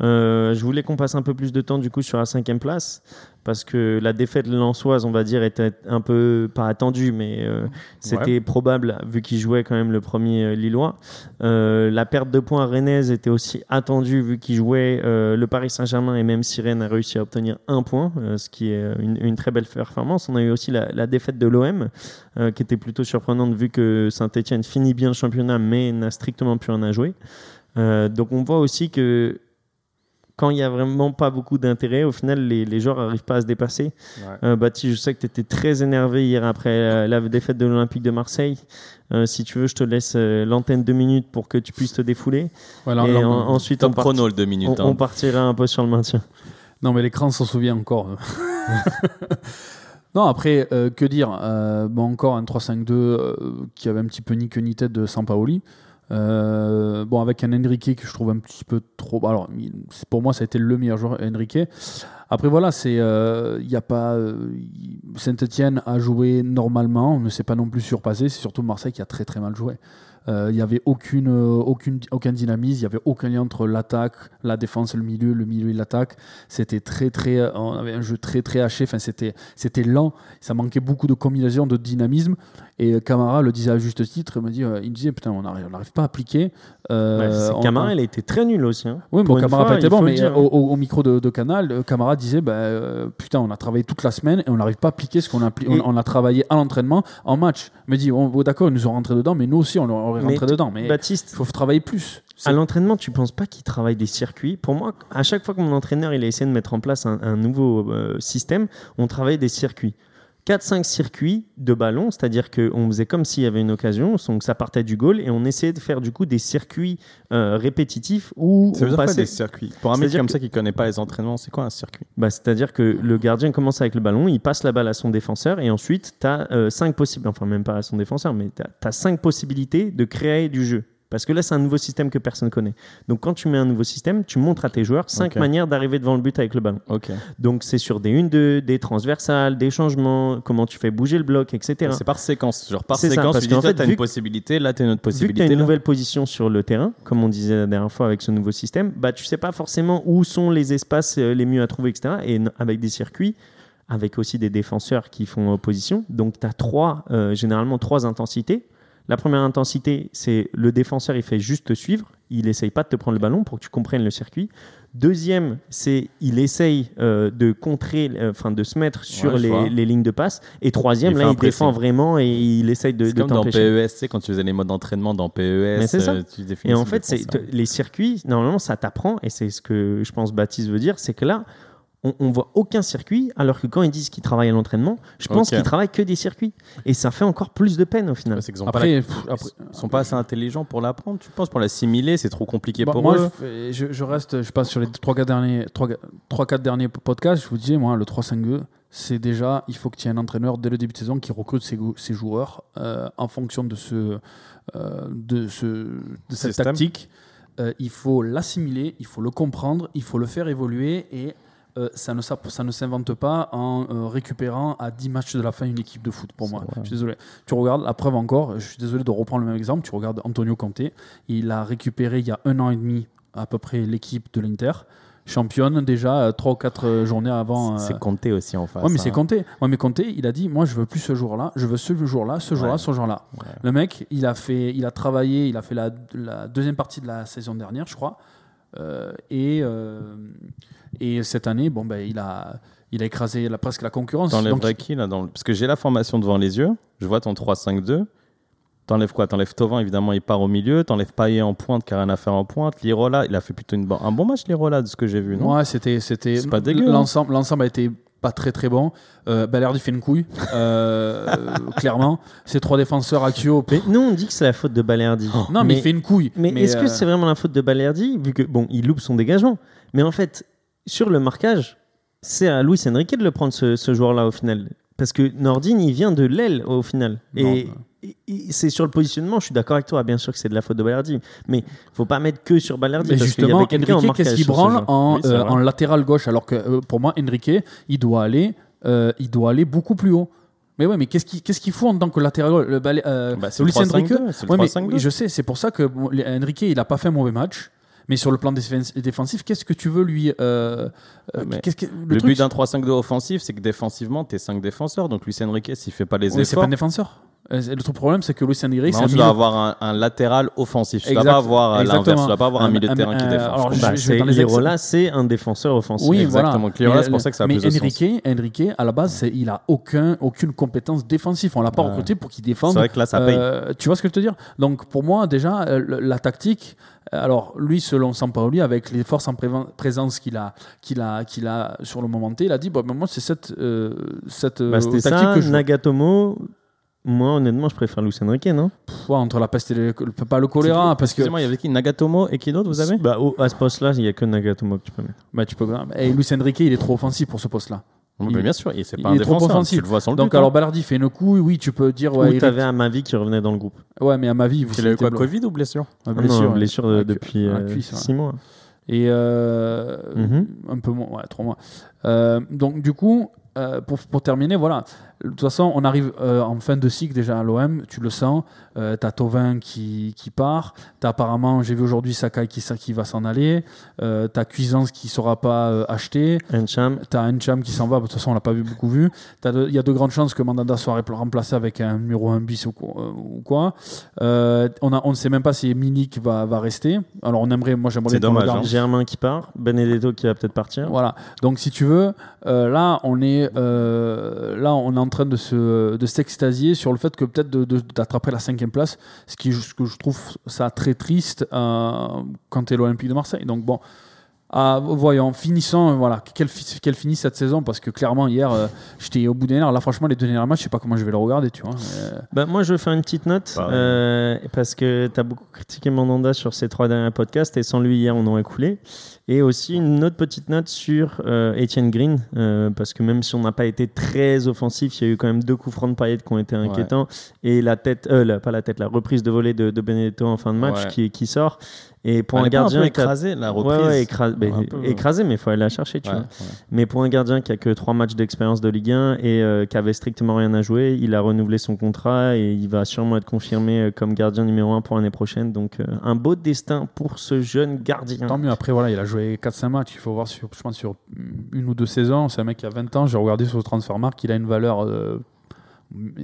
Je voulais qu'on passe un peu plus de temps du coup sur la cinquième place parce que la défaite lensoise, on va dire, était un peu pas attendue, mais euh, c'était probable vu qu'ils jouaient quand même le premier euh, Lillois. Euh, la perte de points rennaise était aussi attendue vu qu'ils jouaient euh, le Paris Saint-Germain et même si Rennes a réussi à obtenir un point, ce qui est une, une très belle performance. On a eu aussi la, la défaite de l'OM qui était plutôt surprenante vu que Saint-Etienne finit bien le championnat mais n'a strictement plus rien à jouer. Donc on voit aussi que quand il n'y a vraiment pas beaucoup d'intérêt, au final, les, les joueurs n'arrivent pas à se dépasser. Ouais. Euh, Baptiste, je sais que tu étais très énervé hier après la, la défaite de l'Olympique de Marseille. Euh, si tu veux, je te laisse euh, l'antenne deux minutes pour que tu puisses te défouler. Et en- ensuite, on, chrono, 2 minutes. on, hein. on partira un peu sur le maintien. Non, mais l'écran s'en souvient encore. non, après, euh, que dire Euh, bon, Encore un 3-5-2 euh, qui avait un petit peu ni queue ni tête de Sampaoli. Euh, bon, avec un Enrique que je trouve un petit peu trop. Alors, pour moi, ça a été le meilleur joueur, Enrique. Après, voilà, c'est. euh, Il y a pas. Saint-Etienne a joué normalement, on ne s'est pas non plus surpassé. C'est surtout Marseille qui a très très mal joué. Euh, Il n'y avait aucune, euh, aucune, aucun dynamisme, il n'y avait aucun lien entre l'attaque, la défense le milieu, le milieu et l'attaque. C'était très, très, euh, on avait un jeu très, très haché. Enfin, c'était lent. Ça manquait beaucoup de combinaison, de dynamisme. Et euh, Camara le disait à juste titre. Il me dit, euh, il disait, putain, on n'arrive on pas à appliquer. Euh, Ouais, on- Camara, il a été très nul aussi. hein. oui, bon, Camara fois, pas été bon, mais dire. au, au- au micro de, de Canal, euh, Camara disait bah, euh, Putain, on a travaillé toute la semaine et on n'arrive pas à appliquer ce qu'on a, Et- on, on a travaillé à l'entraînement en match. Il me dit oh, bon, D'accord, ils nous ont rentré dedans, mais nous aussi, on aurait Mais rentré dedans. Mais Baptiste, il faut travailler plus. À l'entraînement, tu penses pas qu'il travaille des circuits? Pour moi, à chaque fois que mon entraîneur il a essayé de mettre en place un, un nouveau euh, système, on travaillait des circuits. 4-5 circuits de ballon, c'est-à-dire qu'on faisait comme s'il y avait une occasion, donc ça partait du goal et on essayait de faire du coup des circuits euh, répétitifs où Ça veut on dire quoi passait. des circuits? Pour un mec comme que- ça qui connaît pas les entraînements, c'est quoi un circuit? Bah, C'est-à-dire que le gardien commence avec le ballon, il passe la balle à son défenseur et ensuite tu as 5 possibilités, enfin même pas à son défenseur, mais tu as 5 possibilités de créer du jeu. Parce que là, c'est un nouveau système que personne connaît. Donc, quand tu mets un nouveau système, tu montres à tes joueurs 5 Ok. manières d'arriver devant le but avec le ballon. Donc, c'est sur des 1-2, des transversales, des changements, comment tu fais bouger le bloc, etc. C'est par séquence. Genre par C'est ça, séquence, parce tu dis qu'en toi, fait, t'as vu une possibilité, là, t'as une autre Vu que tu possibilité. as une nouvelle position sur le terrain, comme on disait la dernière fois avec ce nouveau système, bah, tu sais pas forcément où sont les espaces euh, les mieux à trouver, etc. Et avec des circuits, avec aussi des défenseurs qui font opposition. Donc, tu as trois, euh, généralement trois intensités. La première intensité, c'est le défenseur, il fait juste te suivre. Il essaye pas de te prendre le ballon pour que tu comprennes le circuit. Deuxième, c'est il essaye euh, de contrer, euh, enfin de se mettre sur Ouais, les, les lignes de passe. Et troisième, Il là, il défend vraiment et il essaye de, C'est comme dans. PES, tu sais, quand tu faisais les modes d'entraînement dans PES, Mais ça. euh, tu définis Et en fait, c'est t- les circuits, normalement, ça t'apprend, et c'est ce que je pense Baptiste veut dire, c'est que là, on, on voit aucun circuit, alors que quand ils disent qu'ils travaillent à l'entraînement, je pense qu'ils travaillent que des circuits. Et ça fait encore plus de peine au final. Ouais, c'est qu'ils ont pas la- Après, pff, après- Ils sont pas assez intelligents pour l'apprendre, tu penses Pour l'assimiler, c'est trop compliqué Bah, pour moi, eux. je, je, je reste, je passe sur les 3-4 derniers, 3-4 derniers podcasts. Je vous disais, moi, le 3-5-2, c'est déjà, il faut que tu aies un entraîneur dès le début de saison qui recrute ses, joueurs euh, en fonction de, ce, euh, de, ce, de cette Système. tactique. Euh, il faut l'assimiler, il faut le comprendre, il faut le faire évoluer et euh, ça ne, s'app- ça ne s'invente pas en euh, récupérant à 10 matchs de la fin une équipe de foot pour moi. vrai. Je suis désolé. Tu regardes, la preuve encore, je suis désolé de reprendre le même exemple, tu regardes Antonio Conte, il a récupéré il y a un an et demi à peu près l'équipe de l'Inter, championne déjà 3 ou 4 journées avant. C'est euh, compté aussi en face. Ouais, mais c'est hein. Conte. Ouais, mais Conte, il a dit Moi, je veux plus ce jour-là, je veux ce jour-là, ce jour-là, Ouais. ce jour-là. Ouais. Le mec, il a, fait, il a travaillé, il a fait la, la deuxième partie de la saison dernière, je crois. Euh, et, euh, et cette année, bon, ben, il, a, il a écrasé la, presque la concurrence. Donc, T'enlèverais qui là dans le- Parce que j'ai la formation devant les yeux, je vois ton 3-5-2. T'enlèves quoi? T'enlèves Tovin, évidemment, il part au milieu. T'enlèves Payet en pointe, car rien à faire en pointe. Lirola, il a fait plutôt une un bon match, Lirola, de ce que j'ai vu, non? Ouais, c'était, c'était C'est pas dégueu, hein. L'ensemble, l'ensemble a été pas très très bon. Euh, Balerdi fait une couille, euh, clairement. Ces trois défenseurs axiaux. Mais nous, on dit que c'est la faute de Balerdi. non, mais, il fait une couille. Mais, est-ce que euh, c'est vraiment la faute de Balerdi, vu que, bon, il loupe son dégagement Mais en fait, sur le marquage, c'est à Luis Enrique de le prendre, ce, ce joueur-là, au final. parce que Nordin, il vient de l'aile au final. Non, et et- et c'est sur le positionnement, je suis d'accord avec toi. Bien sûr que c'est de la faute de Balerdi, mais faut pas mettre que sur Balerdi. Mais parce justement, en Enrique, qu'est-ce qu'il branle en, Oui, euh, en latéral gauche Alors que euh, pour moi, Enrique, il doit aller, euh, il doit aller beaucoup plus haut. Mais ouais, mais qu'est-ce qu'il qu'est-ce qu'il faut en tant que latéral gauche Le Bah, c'est le Enrique 3-5-2, c'est le Ouais, mais 3-5-2. oui, je sais, c'est pour ça que bon, Enrique, il a pas fait un mauvais match. Mais sur le plan défens- défensif, qu'est-ce que tu veux lui euh, que- Le, truc, but d'un 3-5-2 offensif, c'est que défensivement, t'es 5 défenseurs. Donc Luis Enrique, s'il fait pas les Oui, c'est pas efforts, un défenseur. Euh, Le truc problème, c'est que Luis Enrique, c'est un tu milieu- dois avoir un, un latéral offensif. Tu dois Exact- pas avoir euh, l'inverse. Tu dois pas avoir un, Un- milieu de un- terrain qui défend. alors. Bah, Lirola, c'est un défenseur offensif. Oui, Exactement. voilà. C'est pour ça que ça a mais plus de sens. Enrique, Enrique, à la base, il a aucun, aucune compétence défensive. On l'a pas Ouais. recruté pour qu'il défende. C'est vrai que là, ça paye. Euh, tu vois ce que je veux te dire? Donc pour moi, déjà, euh, la tactique. Alors lui, selon Sampaoli, avec les forces en présence qu'il a, qu'il a, qu'il a sur le moment T, il a dit bon, moi c'est cette, euh, cette Bah, tactique ça, que je. Nagatomo. Moi, honnêtement, je préfère Luis Enrique, non? Pff, ouais, entre la peste et le, pas le choléra, parce que Excusez-moi, il y avait qui? Nagatomo et qui d'autre vous avez? Bah, À ce poste-là, il n'y a que Nagatomo que tu peux mettre. bah, tu peux. Et Luis Enrique, il est trop offensif pour ce poste-là. Oui, il- Bien sûr, et c'est il pas un est trop offensif. Tu le vois sans le Donc but, alors hein. Ballardi fait une couille, oui, tu peux dire ouais, Ou il- t'avais Amavi qui revenait dans le groupe. ouais, mais à ma vie, vous Il a eu quoi, Covid ou blessure? Blessure, Ah blessure, non, ouais. blessure depuis ouais, euh, mois. Et euh, Mhm. un peu moins, ouais, trois mois. Euh, donc du coup, pour, pour terminer, voilà. De toute façon, on arrive euh, en fin de cycle déjà à l'OM, tu le sens. Euh, t'as Tovin qui, qui part. T'as apparemment, j'ai vu aujourd'hui Sakai qui, qui va s'en aller. Euh, t'as Cuisance qui ne sera pas euh, acheté. Encham. T'as Encham qui s'en va, de toute façon on l'a pas vu beaucoup vu. Il y a de grandes chances que Mandanda soit remplacé avec un numéro 1 bis ou quoi. euh, ou quoi. On, a, on ne sait même pas si Milik va, va rester. Alors on aimerait, moi j'aimerais C'est dommage, hein. Germain qui part. Benedetto qui va peut-être partir. Voilà. Donc si tu veux, là on est là on est en train de se de s'extasier sur le fait que peut-être de- de- d'attraper la cinquième place, ce qui ce que je trouve ça très triste euh, quand tu es l'Olympique de Marseille. Donc bon. Ah, voyons, finissons, euh, voilà, qu'elle qu'elle finisse cette saison parce que clairement hier euh, j'étais au bout des nerfs. Là, franchement, les deux derniers matchs, je sais pas comment je vais le regarder, tu vois. Euh, Bah, moi, je veux faire une petite note Pareil. euh, parce que tu as beaucoup critiqué Mandanda sur ces trois derniers podcasts et sans lui, hier, on aurait coulé. Et aussi une autre petite note sur euh, Etienne Green euh, parce que même si on n'a pas été très offensif, il y a eu quand même deux coups francs de Payet qui ont été inquiétants et la tête, euh, la- pas la tête, la reprise de volée de, de Benedetto en fin de match Ouais. qui, qui sort. Et pour un gardien un écrasé la reprise. ouais, peu, euh. écrasé, mais il faut aller la chercher, tu Ouais, vois. Mais pour un gardien qui a que trois matchs d'expérience de Ligue 1 et euh, qui avait strictement rien à jouer, il a renouvelé son contrat et il va sûrement être confirmé euh, comme gardien numéro 1 pour l'année prochaine. Donc euh, un beau destin pour ce jeune gardien. Tant mieux. Après, voilà, il a joué 4-5 matchs. Il faut voir, sur, je pense, sur une ou deux saisons. C'est un mec qui a 20 ans. J'ai regardé sur le Transfermarkt qu'il a une valeur euh,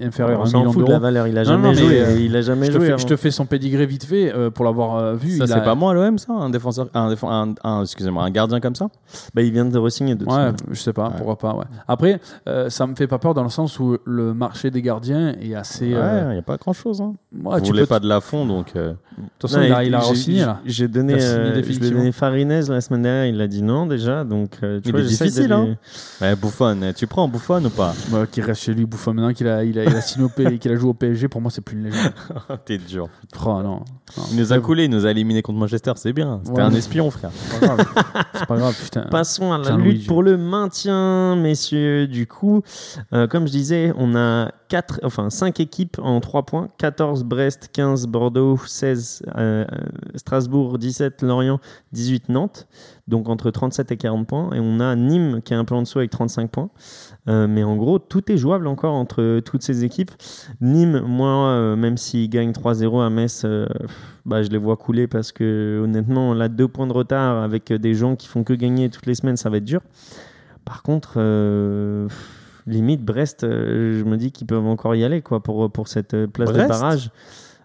inférieure à On 1 s'en million fout de la d'euros. valeur, il a jamais non, joué. euh, il a jamais Je te, joué. fais, avant. je te fais son pédigré vite fait euh, pour l'avoir euh, vu. Ça, c'est a- pas moi à l'OM, ça Un défenseur, un, un, un- excusez-moi, un gardien comme ça Bah, il vient de re-signer de Ouais, je sais pas, Ouais. pourquoi pas. Ouais. Après, ça me fait pas peur dans le sens où le marché des gardiens est assez. Ouais, il n'y a pas grand-chose. Hein. ouais, Vous tu voulez pas de la fond, donc. De toute façon, Non, il a, a re-signé là. J'ai donné, donné Farinez la semaine dernière, il a dit non déjà. Donc, tu vois, difficile, hein. Ouais, Buffon, tu prends Buffon ou pas? Ouais, qui reste chez lui, Bouffon maintenant qu'il a, il a, il a P- qu'il a joué au PSG. Pour moi, c'est plus une légende. T'es dur. Oh, non. Non. Il nous a coulé, il nous a éliminé contre Manchester, c'est bien. C'était Ouais. un espion, frère. Pas grave. C'est pas grave, putain. Passons à la lutte pour le maintien, messieurs. Du coup, euh, comme je disais, on a quatre, enfin 5 équipes en 3 points 14 Brest, 15 Bordeaux, 16 euh, euh, Strasbourg, 17 Lorient, 18 Nantes. Donc entre 37 et 40 points. Et on a Nîmes qui est un peu en dessous avec 35 points. Euh, mais en gros, tout est jouable encore entre toutes ces équipes. Nîmes, moi, euh, même s'ils gagnent 3-0 à Metz, euh, bah, je les vois couler parce que honnêtement, là, deux points de retard avec des gens qui font que gagner toutes les semaines, ça va être dur. Par contre, euh, limite, Brest, euh, je me dis qu'ils peuvent encore y aller quoi, pour, pour cette euh, place Brest de barrage.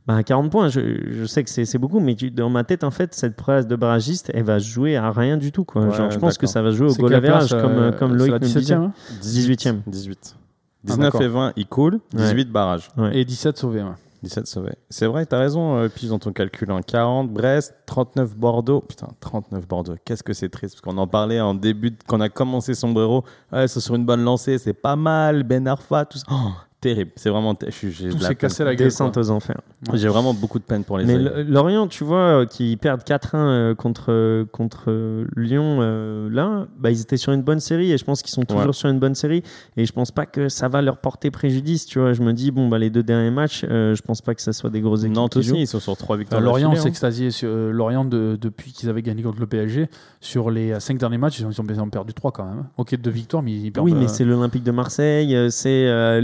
Bah, 40 points, je, je sais que c'est c'est beaucoup, mais tu- dans ma tête, en fait, cette place de barragiste, elle va jouer à rien du tout. Quoi. Ouais, Genre, je pense que ça va jouer au goal average, comme, euh, comme Loïc nous le 17e, disait. hein 18. 18. Ah, 19 d'accord. et 20, il coule. 18 barrages. Ouais. Et 17 sauvés. Ouais. 17 sauvés. C'est vrai, t'as raison, euh, puis dans ton calcul. hein. 40 Brest, 39 Bordeaux. Putain, 39 Bordeaux. Qu'est-ce que c'est triste. Parce qu'on en parlait en début, de- quand a commencé Sombrero. Ouais, c'est sur une bonne lancée, c'est pas mal. Ben Arfa, tout ça. Oh, terrible. C'est vraiment. ter- je suis- j'ai de la cassé la gueule. Descente quoi. aux enfers. J'ai vraiment beaucoup de peine pour les Mais Lorient, tu vois, euh, qui perdent 4-1 euh, contre, euh, contre Lyon, euh, là, bah, ils étaient sur une bonne série et je pense qu'ils sont toujours Ouais. sur une bonne série. Et je pense pas que ça va leur porter préjudice, tu vois. Je me dis, bon, bah, les deux derniers matchs, euh, je pense pas que ça soit des grosses équipes. Nantes qui aussi, jouent. ils sont sur trois Euh, victoires. Lorient hein. s'extasiait sur euh, Lorient de- depuis qu'ils avaient gagné contre le PSG. Sur les 5 derniers matchs, ils ont, ils ont- perdu 3 quand même. hein. Ok, deux victoires, mais ils perdent. Oui, mais euh, c'est l'Olympique de Marseille, c'est euh,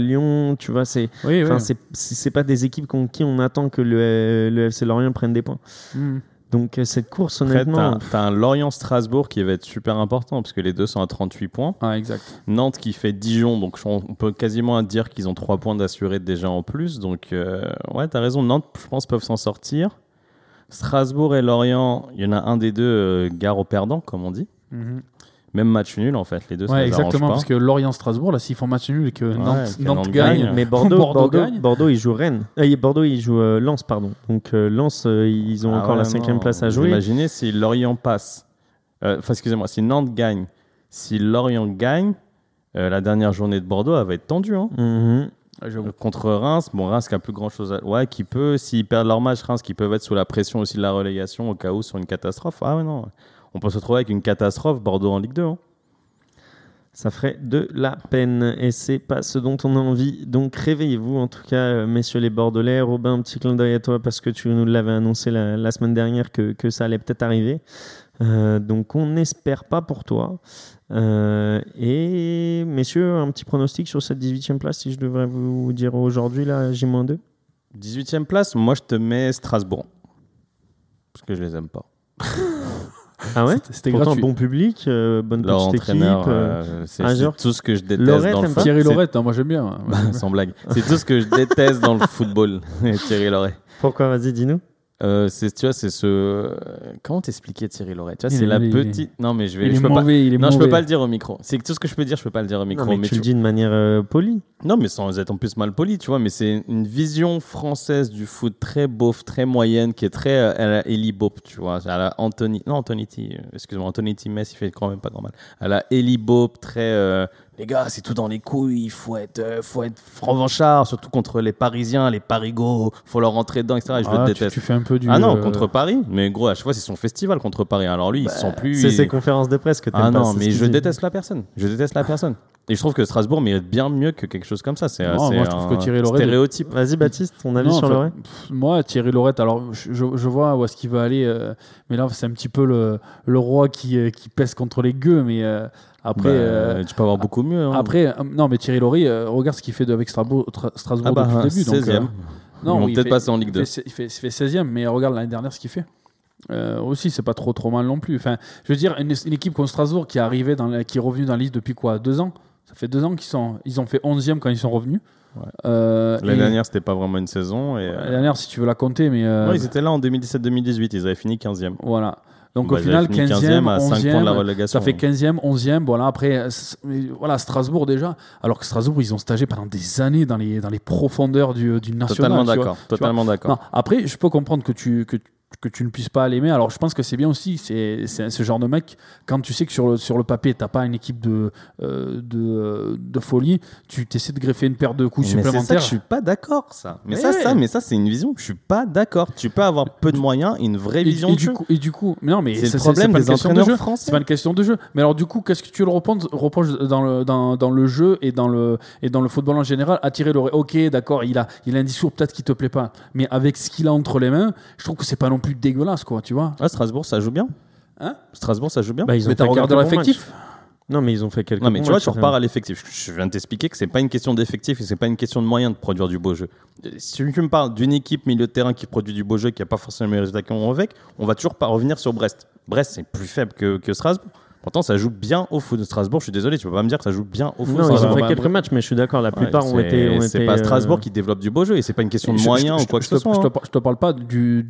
Tu vois, c'est Oui, oui. enfin, c'est pas des équipes contre qui on attend que le, le FC Lorient prenne des points. Mm. Donc euh, cette course, honnêtement, t'as un Lorient-Strasbourg qui va être super important parce que les deux sont à 38 points. Ah, exact. Nantes qui fait Dijon, donc on on peut quasiment dire qu'ils ont 3 points d'assurés déjà en plus. Donc, euh, ouais, t'as raison. Nantes, je pense, peuvent s'en sortir. Strasbourg et Lorient, il y en a un des deux euh, gare au perdant, comme on dit. Mhm. Même match nul, en fait. Les deux, Ouais, exactement, pas. parce que Lorient-Strasbourg, là, s'ils font match nul et que Nantes, que Nantes Nantes gagne, gagne. mais Bordeaux, Bordeaux Bordeaux, gagne. Bordeaux, ils jouent Rennes. Euh, Bordeaux, ils jouent euh, Lens, pardon. Donc euh, Lens, euh, ils ont Ah encore ouais, la cinquième place à Vous jouer. Imaginez si Lorient passe. euh, Enfin, excusez-moi, si Nantes gagne, si Lorient gagne, euh, la dernière journée de Bordeaux, elle va être tendue. hein. Mhm. Ouais, j'avoue. Contre Reims, bon, Reims qui a plus grand chose à. Ouais, qui peut, s'ils perdent leur match, Reims qui peuvent être sous la pression aussi de la relégation au cas où sur une catastrophe. Ah ouais, non. On peut se retrouver avec une catastrophe Bordeaux en Ligue 2. hein. Ça ferait de la peine et c'est pas ce dont on a envie. Donc réveillez-vous en tout cas, euh, messieurs les Bordelais. Robin, un petit clin d'œil à toi parce que tu nous l'avais annoncé la, la semaine dernière que, que ça allait peut-être arriver. Euh, donc on n'espère pas pour toi. Euh, et messieurs, un petit pronostic sur cette 18e place si je devrais vous dire aujourd'hui, là, J-2 18ème place, moi je te mets Strasbourg. Parce que je les aime pas. Ah ouais C'était- gratuit. bon public, euh, bonne Leur petite entraîneur, équipe. euh, euh, c'est tout ce que je déteste Lorette, dans le foot. Thierry Lorette, hein, moi j'aime bien. Moi, Bah, j'aime bien. sans blague. C'est tout ce que je déteste dans le football. Thierry Loret. Pourquoi Vas-y, dis-nous. Euh, c'est tu vois c'est ce comment t'expliquer Thierry Loret? Tu vois c'est est- la il est- petite non mais je vais Il je est peux pas mauvais, il est non je peux mauvais. pas le dire au micro c'est tout ce que je peux dire je peux pas le dire au micro Non, mais, mais tu le dis de manière euh, polie. non mais sans être en plus mal poli tu vois mais c'est une vision française du foot très beauf très moyenne qui est très euh, à la Eli Bop tu vois à la Anthony non Antonetti euh, excuse-moi Antonetti Metz il fait quand même pas grand mal à la Eli Bop très les gars c'est tout dans les couilles il faut être euh, faut être revanchard surtout contre les Parisiens les Parigots faut leur rentrer dedans etc et je Ah, le tu, déteste tu fais un peu du. ah non, euh, contre Paris. Mais gros, à chaque fois, c'est son festival contre Paris. Alors lui, ils se sent plus. C'est il- ces conférences de presse que tu Ah non, mais je dit. déteste la personne. Je déteste la personne. Et je trouve que Strasbourg mérite bien mieux que quelque chose comme ça. C'est Non, c'est moi, je trouve que un Thierry Loret- stéréotype. Vas-y, Baptiste, ton avis Non, sur pff, Moi, Thierry Lorette, alors je, je- vois où est-ce qu'il va aller, euh, mais là, c'est un petit peu le, le roi qui, euh, qui pèse contre les gueux, mais euh, après. Bah, euh, tu peux avoir beaucoup mieux. hein. Après, euh, non, mais Thierry Loret, euh, regarde ce qu'il fait avec Strasbourg, Tra- Strasbourg ah bah, depuis le début. donc, 16e. euh, non, Ils vont oui, il peut-être passer en Ligue il 2. fait, il fait, il fait 16e, mais regarde l'année dernière ce qu'il fait. Euh, aussi, c'est pas trop trop mal non plus. Enfin, je veux dire, une, une équipe comme Strasbourg qui est arrivée dans la- qui est revenue dans la liste depuis quoi Deux ans? Ça fait deux ans qu'ils sont, ils ont fait 11e quand ils sont revenus. Ouais. Euh, L'année dernière, c'était pas vraiment une saison. Et, L'année dernière, si tu veux la compter, mais euh, ouais, ils étaient là en 2017-2018. Ils avaient fini 15e. voilà. Donc Bah, au final, avaient fini 15e, à 5 points de la 11e, relégation. ça fait 15e, 11e. Voilà, après, voilà, Strasbourg déjà. Alors que Strasbourg, ils ont stagé pendant des années dans les, dans les profondeurs du, du national. Totalement d'accord. Totalement d'accord. Après, je peux comprendre que tu, que, que tu ne puisses pas l'aimer. Alors, je pense que c'est bien aussi. C'est ce genre de mec, quand tu sais que sur le, sur le papier, tu n'as pas une équipe de, euh, de, de folie, tu essaies de greffer une paire de coups Mais c'est ça supplémentaires. que je suis pas d'accord, ça. Mais Mais ça, ouais. ça, mais ça, c'est une vision. Je suis pas d'accord. Tu peux avoir peu de moyens et une vraie et, vision et de du jeu. coup, et du coup, mais non, mais C'est le problème pas des une question de entraîneurs jeu. français. C'est pas une question de jeu. Mais alors, du coup, qu'est-ce que tu le reproches, reproches dans, le, dans, dans le jeu et dans le, et dans le football en général Attirer l'oreille? Ok, d'accord, il a, il a un discours peut-être qui te plaît pas. Mais avec ce qu'il a entre les mains, je trouve que c'est pas non plus dégueulasse, quoi, tu vois. Ah, Strasbourg, ça joue bien. Hein? Strasbourg, ça joue bien. Bah, ils ont mais t'as regardé l'effectif? Non, mais ils ont fait quelques Non, mais tu vois, tu enfin. repars à l'effectif. Je viens de t'expliquer que c'est pas une question d'effectif et c'est pas une question de moyens de produire du beau jeu. Euh, Si tu me parles d'une équipe milieu de terrain qui produit du beau jeu, qui a pas forcément les résultats qu'on avec, on va toujours pas revenir sur Brest. Brest, c'est plus faible que, que Strasbourg. Pourtant, ça joue bien au foot de Strasbourg. Je suis désolé, tu peux pas me dire que ça joue bien au foot. Non, ils ont fait bah, quelques matchs, mais je suis d'accord, la plupart ont été. C'est pas euh, Strasbourg qui développe du beau jeu et c'est pas une question de moyens ou quoi que ce soit. Je hein. te, je te parle pas du,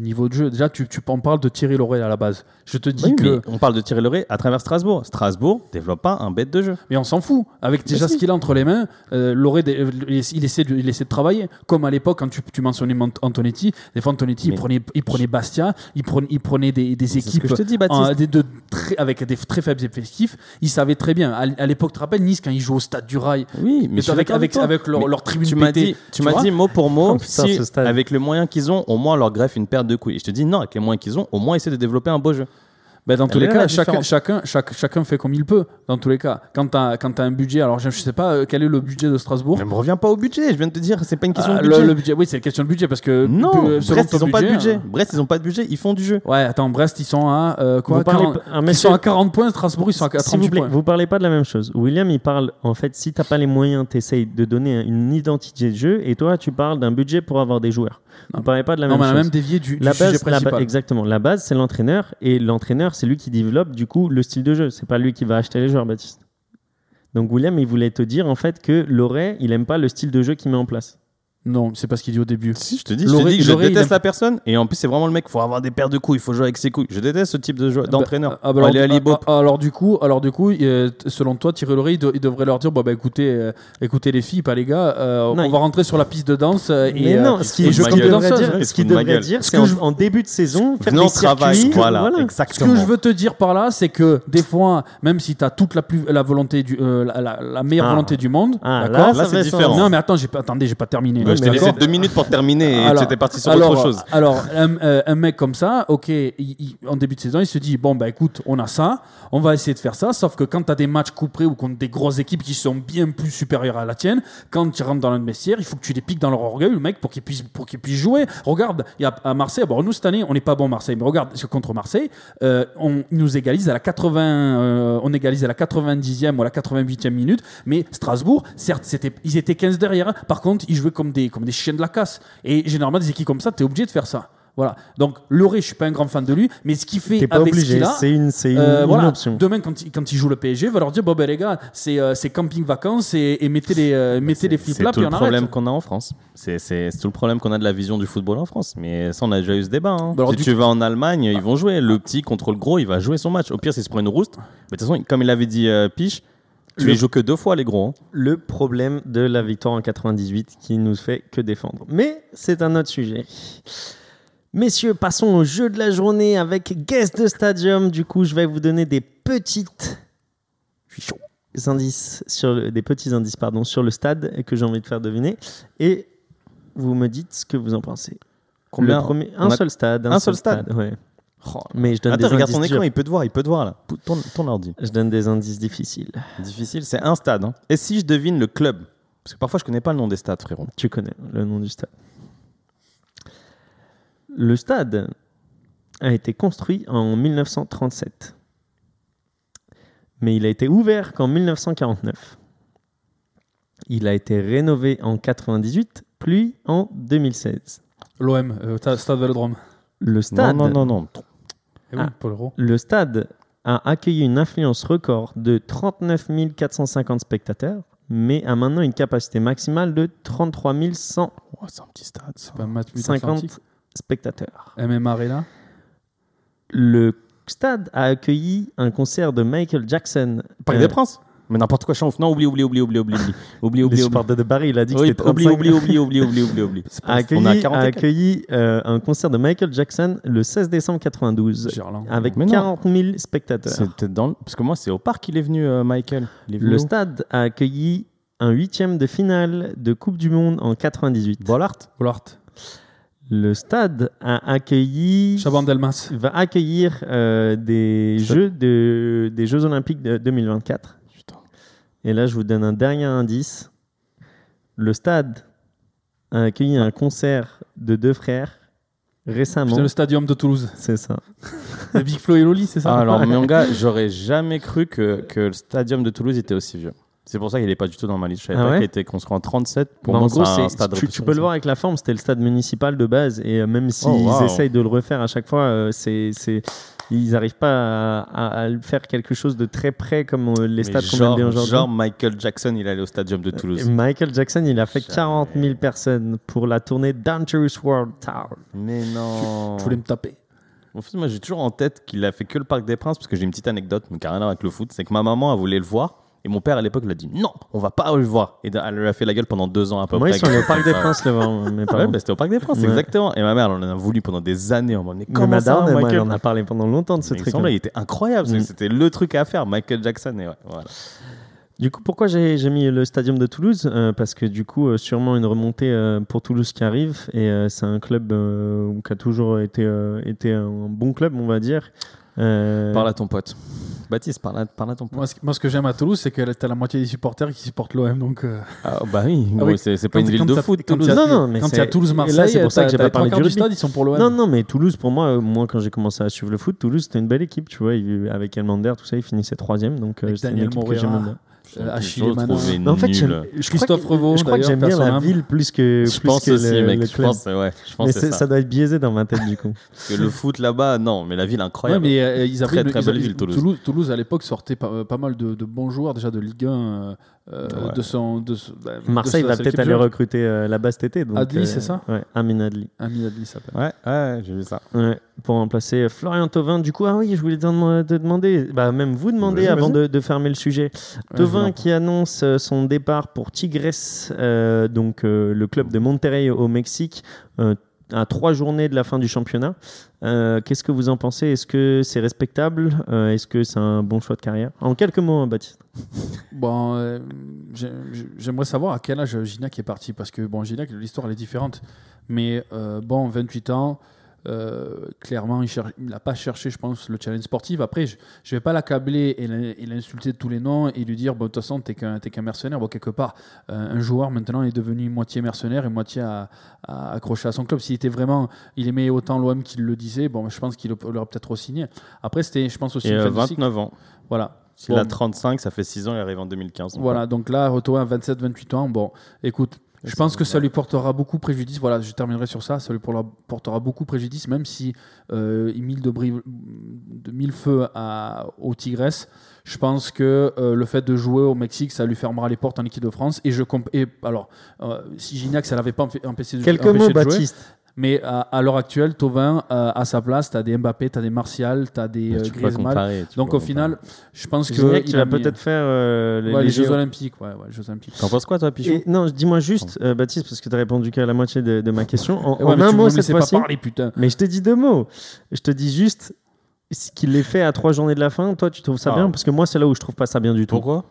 niveau de jeu. Déjà, tu, en parles de Thierry Loret à la base. Je te dis que. on parle de Thierry Leray à travers Strasbourg. Strasbourg développe pas un bête de jeu. Mais on s'en fout. Avec déjà si. ce qu'il a entre les mains, euh, Loret, il, essa- il essaie de, travailler. Comme à l'époque, quand tu, mentionnais Antonetti, des fois Antonetti, il prenait, il prenait Bastia, il prenait, il prenait des, des C'est ce équipes que je te dis, Baptiste. euh, avec très faibles effectifs, ils savaient très bien. À, l'époque, tu te rappelles, Nice, quand ils jouent au stade du Rail, Oui, mais avec, avec, avec leur, Mais leur tribune tu m'as dit, tu m'as dit mot pour mot, Oh, putain, si, avec les moyens qu'ils ont, au moins leur greffe une paire de couilles. Et je te dis non, avec les moyens qu'ils ont, au moins essayer de développer un beau jeu. Ben, dans tous Elle les cas, chacun, chacun, chaque- chacun fait comme il peut. Dans tous les cas, quand tu as, un budget, alors je ne sais pas euh, quel est le budget de Strasbourg? Mais me reviens pas au budget, je viens de te dire, c'est pas une question Ah, de budget. le budget, oui, c'est une question de budget parce que Non, euh, Brest ils ont pas de budget. euh, Brest ils ont pas de budget, ils font du jeu. Ouais, attends, Brest, ils sont à euh, quoi Vous parlez 40 pas- ah, Ils sont à 40 points, Strasbourg, ils sont à S'il 38 vous plaît, points. vous parlez pas de la même chose. William, il parle, en fait, si t'as pas les moyens, t'essayes de donner une identité de jeu, et toi, tu parles d'un budget pour avoir des joueurs. Non. Vous parlez pas de la non, mais même on a chose. même dévié du, du la sujet base, la ba- principal. exactement. La base, c'est l'entraîneur, et l'entraîneur, c'est lui qui développe du coup le style de jeu. C'est pas lui qui va acheter les joueurs, Baptiste. Donc William, il voulait te dire en fait que Loret, il aime pas le style de jeu qu'il met en place. Non, c'est pas ce qu'il dit au début. Si je te dis, je te dis que je il déteste la personne et en plus c'est vraiment le mec, faut avoir des paires de couilles, il faut jouer avec ses couilles. Je déteste ce type de jeu d'entraîneur. Ah, bah alors, ah, ah, alors du coup, alors du coup, euh, selon toi, Thierry Loret, il, de- il devrait leur dire, bah écoutez, euh, écoutez les filles, pas les gars, euh, on il- va rentrer sur la piste de danse et, Mais non, ce il qu'il devrait dire, Il c'est en, début de saison, faire des circuits, voilà, Ce que exactement. je veux te dire par là, c'est que des fois, même si tu as toute la, plus, la volonté du, la, la- la meilleure volonté du monde, d'accord là, c'est différent. Non, mais attends, attendez, j'ai pas terminé. Bah, je t'ai laissé deux minutes pour terminer et tu étais parti sur alors, autre chose. Alors, un, euh, un mec comme ça, ok, il- il- en début de saison, il se dit bon, bah écoute, on a ça, on va essayer de faire ça. Sauf que quand tu as des matchs couperés ou contre des grosses équipes qui sont bien plus supérieures à la tienne, quand tu rentres dans le vestiaire, il faut que tu les piques dans leur orgueil, le mec, pour qu'ils puissent, pour qu'ils puissent jouer. Regarde, y a à Marseille, bon, nous cette année, on n'est pas bon Marseille, mais regarde, contre Marseille, euh, on nous égalise à la 80, euh, on égalise à la 90e ou à la 88e minute, mais Strasbourg, certes, c'était, ils étaient 15 derrière, hein. par contre, ils jouaient comme des, comme des chiens de la casse. Et généralement, des équipes comme ça, tu es obligé de faire ça. Voilà. Donc, Loré, je suis pas un grand fan de lui, mais ce qu'il fait T'es pas avec ce obligé, qu'il a, c'est une, c'est une, euh, une voilà. option. Demain, quand il, quand il joue le PSG, il va leur dire bon ben les gars, c'est euh, c'est camping vacances et, et mettez les euh, mettez les flip C'est tout le on problème arrête. qu'on a en France. C'est c'est- c'est tout le problème qu'on a de la vision du football en France. Mais ça, on a déjà eu ce débat. hein. Bah alors, si du tu vas en Allemagne, ils vont jouer. Le petit contre le gros, il va jouer son match. Au pire, s'il se prend une rouste. Mais de toute façon, comme il avait dit euh, Piche, tu Le- les joues que deux fois, les gros. hein. le problème de la victoire en 98 qui nous fait que défendre. Mais c'est un autre sujet. Messieurs, passons au jeu de la journée avec Guest de Stadium. Du coup, je vais vous donner des petites je suis chaud. indices sur le- des petits indices pardon sur le stade que j'ai envie de faire deviner et vous me dites ce que vous en pensez. Combien Le premier, on un a- seul stade, un, un seul seul stade ouais. Oh. Mais je donne Attends, des regarde indices ton écran, il peut te voir, il peut te voir là. Tourne ton ordi. Je donne des indices difficiles. Difficile, c'est un stade. hein. Et si je devine le club? Parce que parfois, je connais pas le nom des stades, frérot. Tu connais le nom du stade. Le stade a été construit en 1937. Mais il a été ouvert qu'en 1949. Il a été rénové en 98, puis en 2016. L'OM, euh, ta- Stade Vélodrome. Le Non, stade, non, non, non. Eh oui, Ah. Le stade a accueilli une affluence record de 39 450 spectateurs, mais a maintenant une capacité maximale de 33 150 Oh, c'est un petit stade. C'est pas Matmut Atlantique. spectateurs. MM Arena. Le stade a accueilli un concert de Michael Jackson. Parc Euh, des Princes Mais n'importe quoi, Chanf. Non, oublie, oublie, oublie, oublie, oublie. Oublie, oublie, oublie. de Paris, il a dit que Oui, c'était oublie, 35 oublie, oublie, oublie, oublie, oublie, oublie. C'est a accueilli, On a a 44. accueilli euh, un concert de Michael Jackson le 16 décembre 92 Gerland. avec Mais non. 40 000 spectateurs. C'était dans le- Parce que moi, c'est au parc qu'il est venu, euh, Michael. Il est venu Le où stade a accueilli un huitième de finale de Coupe du Monde en 98. Bollard Bollard. Le stade a accueilli Chaban Delmas. va accueillir euh, des jeux de des Jeux Olympiques de 2024. Et là, je vous donne un dernier indice. Le stade a accueilli un concert de deux frères récemment. C'est le Stadium de Toulouse. C'est ça. Le Big Flo et Loli, c'est ça Ah, alors, mon gars, j'aurais jamais cru que, que le stadium de Toulouse était aussi vieux. C'est pour ça qu'il n'est pas du tout dans ma liste. Je savais Ah pas ouais qu'il a été construit en 37. Pour Mais moi, en gros, c'est stade tu, tu peux le voir avec la forme. C'était le stade municipal de base. Et euh, même s'ils Oh, wow. essayent de le refaire à chaque fois, euh, c'est, c'est- ils n'arrivent pas à, à- à le faire quelque chose de très près comme euh, les stades qu'on aime genre, bien aujourd'hui. genre Michael Jackson, il allait au stadium de Et Toulouse. Michael Jackson, il a fait Jamais. 40 000 personnes pour la tournée Dangerous World Tour. Mais non. Je voulais me taper. En fait, moi, j'ai toujours en tête qu'il a fait que le Parc des Princes parce que j'ai une petite anecdote, mais qui n'a rien à voir avec le foot. C'est que ma maman, elle voulait le voir Et mon père à l'époque l'a dit non, on va pas le voir. Et elle lui a fait la gueule pendant deux ans à peu Moi, près. ils sont allés au Parc des. Princes le mes Ouais, bah, c'était au Parc des Princes, Ouais. exactement. Et ma mère, elle en a voulu pendant des années. On dit, Mais comment ça, Madame, moi, Michael elle en a parlé pendant longtemps de ce Mais il était incroyable. Mm. C'était le truc à faire, Michael Jackson. Et ouais, voilà. Du coup, pourquoi j'ai j'ai mis le Stadium de Toulouse? Euh, Parce que du coup, euh, sûrement une remontée euh, pour Toulouse qui arrive. Et c'est un club qui a toujours été, été un bon club, on va dire. Euh, Parle à ton pote. Baptiste, parle à, parle à ton pote. Moi, ce, moi, ce que j'aime à Toulouse, c'est que t'as la moitié des supporters qui supportent l'OM. Donc, euh, Ah, bah oui, Ah oui. c'est pas quand- une ville de foot, quand Toulouse. Non, non, mais quand il y c'est- a Toulouse-Marseille, c'est pour ça que trois parlé du stade, ils sont pour l'OM. Non, non, mais Toulouse, pour moi, euh, moi quand j'ai commencé à suivre le foot, Toulouse, c'était une belle équipe, tu vois. avec Elmander, tout ça, il finissait troisième. Donc, euh, c'était une équipe que j'aimais bien. Euh, Achille Manin. en fait, je crois Christophe que- Revaux, je crois que j'aime bien la ville plus que, Je plus pense que aussi, le, mec. le Je club. pense, ouais, je pense Mais que c'est- c'est ça. ça. doit être biaisé dans ma tête, du coup. Parce que le foot là-bas, non, mais la ville Ouais, incroyable. mais euh, ils avaient Très, très ils belle ville, Toulouse. Toulouse, Toulouse, à l'époque sortait pas, euh, pas mal de, de bons joueurs déjà de Ligue 1. euh, euh, Ouais. de son, de bah, Marseille va peut-être aller recruter euh, là-bas cet été. donc, Adli, euh, c'est ça Ouais, Amin Adli. Ami Adli s'appelle. Ouais, ouais, j'ai vu ça. Ouais, pour remplacer Florian Thauvin. Du coup, ah oui, je voulais te dem- te demander, bah, même vous demander avant de, de fermer le sujet. Ouais, vous qui annonce euh, son départ pour Tigres, euh, donc euh, le club de Monterrey au Mexique, euh, à trois journées de la fin du championnat. Qu'est-ce que vous en pensez? Est-ce que c'est respectable? Est-ce que c'est un bon choix de carrière? En quelques mots, hein, Baptiste. Bon, j'ai- j'ai- j'aimerais savoir à quel âge Gignac est parti parce que bon, Gignac, l'histoire elle est différente. Mais bon, 28 ans, euh, clairement, il n'a pas cherché, je pense, le challenge sportif. Après, je ne vais pas l'accabler et l'in- et l'insulter de tous les noms et lui dire, bon, de toute façon, t'es qu'un mercenaire. Bon, quelque part, euh, un joueur maintenant est devenu moitié mercenaire et moitié à, à- accroché à son club. S'il était vraiment, il aimait autant l'OM qu'il le disait, bon, je pense qu'il l'aurait peut-être re-signé. Après, c'était, je pense aussi, Et euh, fin de cycle. 29 ans. Voilà. S'il Bon. a 35, ça fait 6 ans, il arrive en 2015. donc Voilà, donc là, Roto à 27-28 ans, bon, écoute, je pense que ça lui portera beaucoup préjudice. Voilà, je terminerai sur ça. Ça lui portera, beaucoup préjudice, même si euh, il mille de, de mille feux à, au Tigres. Je pense que euh, le fait de jouer au Mexique, ça lui fermera les portes en équipe de France. Et je comp- et, alors, euh, si Gignac, ça l'avait pas empê- empêché de, Quelques empêché mots, de jouer, Baptiste. Mais à, à l'heure actuelle, Tovin, euh, à sa place, tu as des Mbappé, tu as des Martial, tu as des euh, tu Griezmann. comparer, tu Donc au final, je pense que il tu a vas mis- peut-être faire euh, les, Ouais, les, les Jeux. Olympiques. Ouais, ouais, les Jeux Olympiques. T'en penses quoi, toi, Pichou Et non, dis-moi juste, euh, Baptiste, parce que tu as répondu qu'à la moitié de, de ma question. En, ouais, en un mot cette fois-ci. parler, putain. Mais je te dis deux mots. Je te dis juste ce qu'il l'ait fait à trois journées de la fin. Toi, tu trouves ça Ah. bien? Parce que moi, c'est là où je trouve pas ça bien du tout. Pourquoi?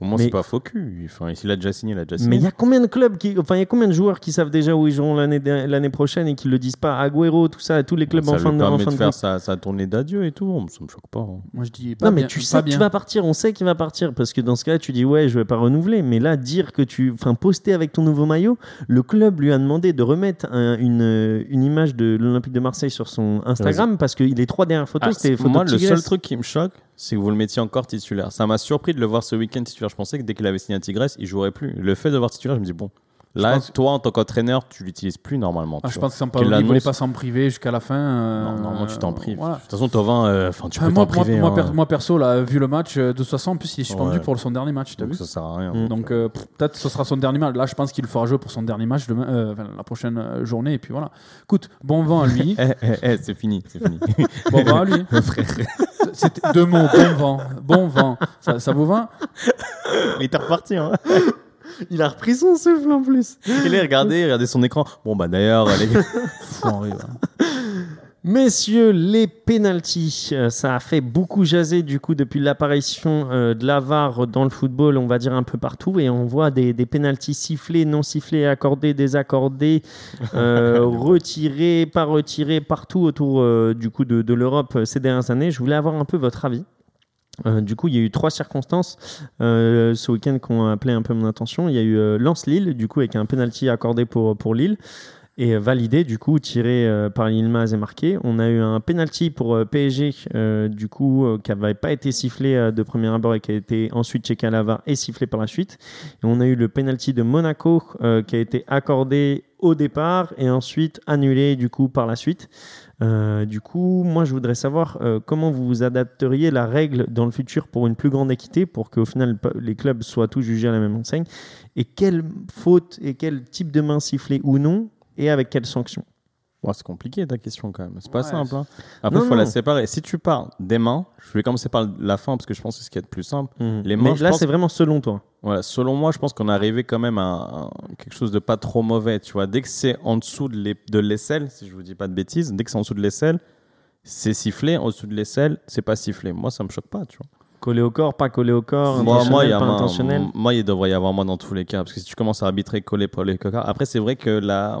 Au moins, Mais- c'est pas faux cul. Enfin, s'il a déjà signé, il a déjà signé. Mais il y a combien de clubs qui, enfin, il y a combien de joueurs qui savent déjà où ils joueront l'année l'année prochaine et qui le disent pas? Agüero, tout ça, tous les clubs ça en fin lui de, en permet fin de faire sa, sa tournée d'adieu et tout. Ça me choque pas. hein. Moi, je dis pas Non, mais bien, tu sais que tu vas partir, on sait qu'il va partir parce que dans ce cas-là, tu dis ouais, je vais pas renouveler. Mais là, dire que tu, enfin, poster avec ton nouveau maillot, le club lui a demandé de remettre un- une, une image de l'Olympique de Marseille sur son Instagram parce que les trois dernières photos, Ah, c'était photos moi, de le seul truc qui me choque, c'est que vous le mettiez encore titulaire. Ça m'a surpris de le voir ce week-end titulaire. Je pensais que dès qu'il avait signé à Tigres, il jouerait plus. Le fait de le voir titulaire, je me dis bon. Là, pense- toi, en tant qu'entraîneur, tu l'utilises plus normalement. Ah, je pense que Sampaoli ne voulait pas s'en priver jusqu'à la fin. euh, Non, normalement, tu t'en prives. voilà. De toute façon, Tovin, euh, enfin, tu Enfin, peux moi, t'en moi- priver. moi, hein. per- moi, perso, là, vu le match, euh, de toute façon, en plus, il est suspendu Ouais. pour son dernier match. T'as Donc, vu ça sert à rien. Mm. Donc euh, pff, peut-être ce sera son dernier match. Là, je pense qu'il le fera jouer pour son dernier match demain, euh, enfin, la prochaine journée. Et puis voilà. Écoute, bon vent à lui. Eh, eh, eh, c'est fini, c'est fini. bon vent à lui. C'était deux mots. Bon vent. Bon vent. Ça, ça vous va? Il était reparti. Hein. Il a repris son souffle en plus. Il est regardé, regardé son écran. Bon, bah d'ailleurs, les gars. Va. Messieurs, les pénalties, euh, ça a fait beaucoup jaser du coup depuis l'apparition euh, de la VAR dans le football, on va dire un peu partout, et on voit des, des pénalties sifflés, non sifflés, accordés, désaccordés, euh, retirés, pas retirés, partout autour euh, du coup de, de l'Europe euh, ces dernières années. Je voulais avoir un peu votre avis. Euh, du coup, il y a eu trois circonstances euh, ce week-end qui ont appelé un peu mon attention. Il y a eu euh, Lens-Lille, du coup, avec un penalty accordé pour, pour Lille et euh, validé, du coup, tiré par Yilmaz et marqué. On a eu un penalty pour PSG, du coup, qui n'avait pas été sifflé de premier abord et qui a été ensuite checké à la VAR et sifflé par la suite. Et on a eu le penalty de Monaco qui a été accordé au départ et ensuite annulé, du coup, par la suite. Euh, du coup, moi, je voudrais savoir euh, comment vous vous adapteriez la règle dans le futur pour une plus grande équité, pour qu'au final, les clubs soient tous jugés à la même enseigne, et quelle faute et quel type de main sifflée ou non, et avec quelle sanction? C'est compliqué ta question quand même. C'est pas Ouais, simple. hein. Après, il Non, faut la séparer. Si tu parles des mains, je vais commencer par la fin parce que je pense que c'est ce qui est le plus simple. Mhm. Les Mais mains, je là, pense- c'est vraiment selon toi. Voilà, selon moi, je pense qu'on est arrivé quand même à, quelque chose de pas trop mauvais. Tu vois, dès que c'est en dessous de l'ai- de l'aisselle, si je vous dis pas de bêtises, dès que c'est en dessous de l'aisselle, c'est sifflé. En dessous de l'aisselle, c'est pas sifflé. Moi, ça me choque pas. Tu vois. Collé au corps, pas collé au corps, Moi, pas intentionnel. Moi, il devrait y avoir moi dans tous les cas. Parce que si tu commences à arbitrer collé pour les cocards. Après, c'est vrai que la.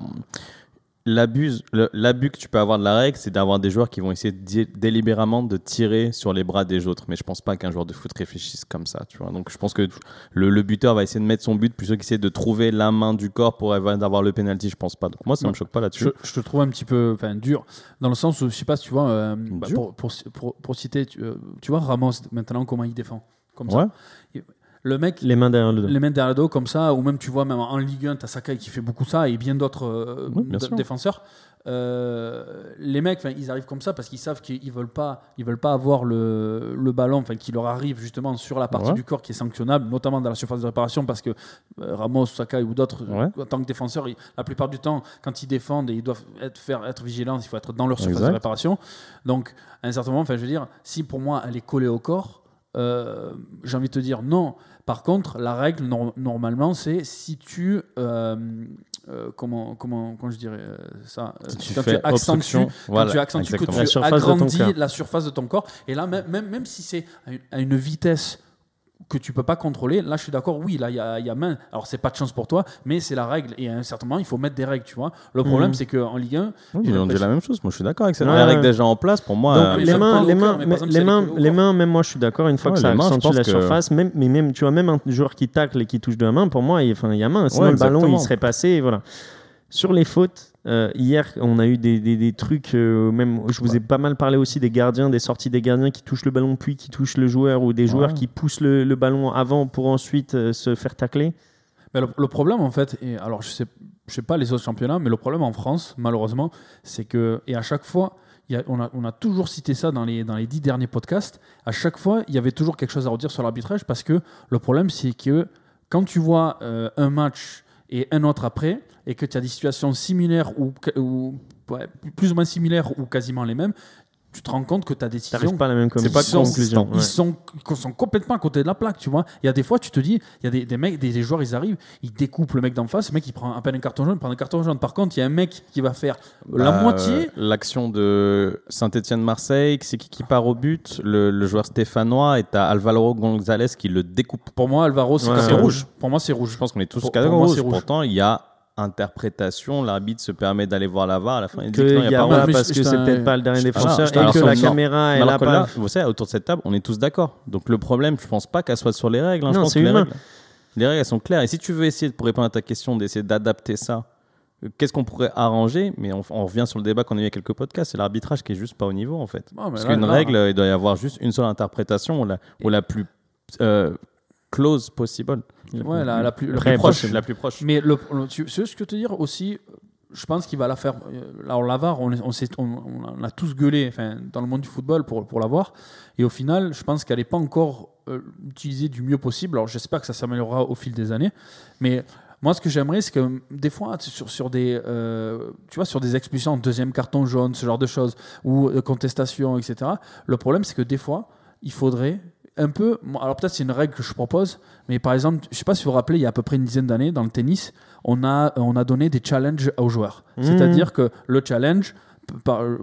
L'abus, que tu peux avoir de la règle, c'est d'avoir des joueurs qui vont essayer dé- délibérément de tirer sur les bras des autres. Mais je pense pas qu'un joueur de foot réfléchisse comme ça, tu vois. Donc je pense que le, le buteur va essayer de mettre son but plutôt qu'essayer de trouver la main du corps pour avoir le penalty. Je pense pas. Donc moi, ça Non. me choque pas là-dessus. Je, je te trouve un petit peu enfin, dur, dans le sens où, je sais pas si tu vois, euh, bah, pour, pour, pour, pour citer, tu, euh, tu vois Ramos maintenant, comment il défend Comme Ouais. ça. Le mec, Les mains derrière le dos. les mains derrière le dos, comme ça, ou même tu vois, même en Ligue 1, t'as Sakai qui fait beaucoup ça, et bien d'autres euh, Oui, bien défenseurs. Euh, les mecs, ils arrivent comme ça parce qu'ils savent qu'ils veulent pas, ils veulent pas avoir le, le ballon, enfin, qui leur arrive justement sur la partie Ouais. du corps qui est sanctionnable, notamment dans la surface de réparation, parce que euh, Ramos, Sakai ou d'autres, Ouais. en tant que défenseurs, ils- la plupart du temps, quand ils défendent, et ils doivent être, faire, être vigilants, il faut être dans leur surface Exact. de réparation. Donc, à un certain moment, enfin, je veux dire, si pour moi elle est collée au corps, euh, j'ai envie de te dire non. Par contre, la règle nor- normalement, c'est si tu euh, euh, comment comment comment je dirais euh, ça euh, Si tu quand fais tu accentues quand tu accentues que tu agrandis la surface de ton corps et là même même, même si c'est à une- à une vitesse que tu peux pas contrôler, là je suis d'accord, oui, là il y a, il y a main. Alors c'est pas de chance pour toi, mais c'est la règle. Et à un certain moment, il faut mettre des règles, tu vois. Le problème, Mhm. c'est qu'en Ligue 1, Oui, j'ai mais on dit la même chose. Moi, je suis d'accord avec ça. Ouais, La règle ouais. déjà en place, pour moi. Donc euh, mais les mains, les mains, les mains, les même moi je suis d'accord. Une fois Ouais, que ça les accentue la que- surface, même, mais même tu vois même un joueur qui tacle et qui touche de la main, pour moi, il, y a main. Sinon Ouais, le ballon il serait passé. et voilà. Sur les fautes, euh, hier on a eu des, des- des trucs. euh, même, je vous ai pas mal parlé aussi des gardiens, des sorties des gardiens qui touchent le ballon puis qui touchent le joueur ou des joueurs Ouais. qui poussent le, le ballon avant pour ensuite euh, se faire tacler. Mais le, le problème, en fait, et alors je sais, je sais pas les autres championnats, mais le problème en France, malheureusement, c'est que, et à chaque fois, il y a- on, a, on a toujours cité ça dans les, dans les dix derniers podcasts, à chaque fois, il y avait toujours quelque chose à redire sur l'arbitrage parce que le problème, c'est que quand tu vois un match et un autre après, et que tu as des situations similaires ou, plus ou moins similaires ou quasiment les mêmes, tu te rends compte que tu as des décisions T'arrives pas à la même C'est pas conclusion. consistant. Ouais. ils sont, ils sont complètement à côté de la plaque, tu vois. Il y a des fois, tu te dis, il y a des, des mecs, des, des joueurs, ils arrivent, ils découpent le mec d'en face, le mec il prend à peine un carton jaune, il prend un carton jaune. Par contre, il y a un mec qui va faire la Bah, moitié. L'action de Saint-Etienne-Marseille, c'est qui qui part au but? Le, le joueur stéphanois et t'as Alvaro González qui le découpe. Pour moi, Alvaro, c'est Ouais, rouge. Pour moi, c'est rouge. Je pense qu'on est tous Pour- cadres pour rouge. Pourtant, il y a interprétation. L'arbitre se permet d'aller voir la VAR à la fin. Il dit que Que non, il il y a pas parce je- que je c'est peut-être pas le dernier je- défenseur et que la caméra est là que pas. vous savez, autour de cette table, on est tous d'accord. Donc le problème, je pense pas qu'elle soit sur les règles. hein. Je Non, pense c'est que les humain. règles, les règles, elles sont claires. Et si tu veux essayer, pour répondre à ta question, d'essayer d'adapter ça, euh, qu'est-ce qu'on pourrait arranger? Mais on, on revient sur le débat qu'on a eu il y a quelques podcasts. C'est l'arbitrage qui est juste pas au niveau, en fait. Parce qu'une règle, euh, il doit y avoir juste une seule interprétation, ou la, ou la plus euh, close possible. Ouais, la, la plus, la plus proche. proche. La plus proche. Mais le, le- tu ce que te dire aussi je pense qu'il va la faire. euh, Alors, l'avare, on, on, on, on a tous gueulé enfin, dans le monde du football pour, pour l'avoir. Et au final, je pense qu'elle n'est pas encore euh, utilisée du mieux possible. Alors, j'espère que ça s'améliorera au fil des années. Mais moi, ce que j'aimerais, c'est que des fois, sur, sur, des, euh, tu vois, sur des expulsions, deuxième carton jaune, ce genre de choses, ou euh, contestation, etc., le problème, c'est que des fois, il faudrait un peu. Alors, peut-être c'est une règle que je propose, mais par exemple, je ne sais pas si vous vous rappelez, il y a à peu près une dizaine d'années, dans le tennis, on a, on a donné des challenges aux joueurs. Mmh. C'est-à-dire que le challenge par, euh,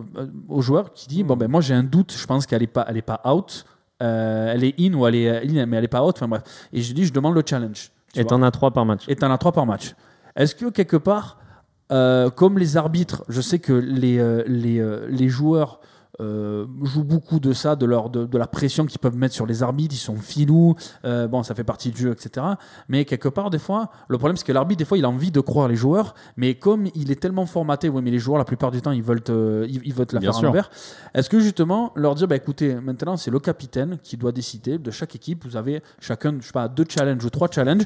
au joueur qui dit bon ben moi j'ai un doute, je pense qu'elle est pas elle est pas out, euh, elle est in ou elle est in mais elle est pas out. Enfin bref. Et je dis je demande le challenge. tu Et t'en as trois par match. Et t'en as trois par match. Est-ce que quelque part, euh, comme les arbitres, je sais que les, euh, les, euh, les joueurs euh, jouent beaucoup de ça, de, leur, de, de la pression qu'ils peuvent mettre sur les arbitres, ils sont filous, euh, bon, ça fait partie du jeu, etc. Mais quelque part, des fois, le problème, c'est que l'arbitre, des fois, il a envie de croire les joueurs, mais comme il est tellement formaté, oui, mais les joueurs, la plupart du temps, ils veulent te, ils, ils veulent te la Bien faire à l'envers. Est-ce que justement, leur dire, bah, écoutez, maintenant, c'est le capitaine qui doit décider de chaque équipe, vous avez chacun, je sais pas, deux challenges ou trois challenges,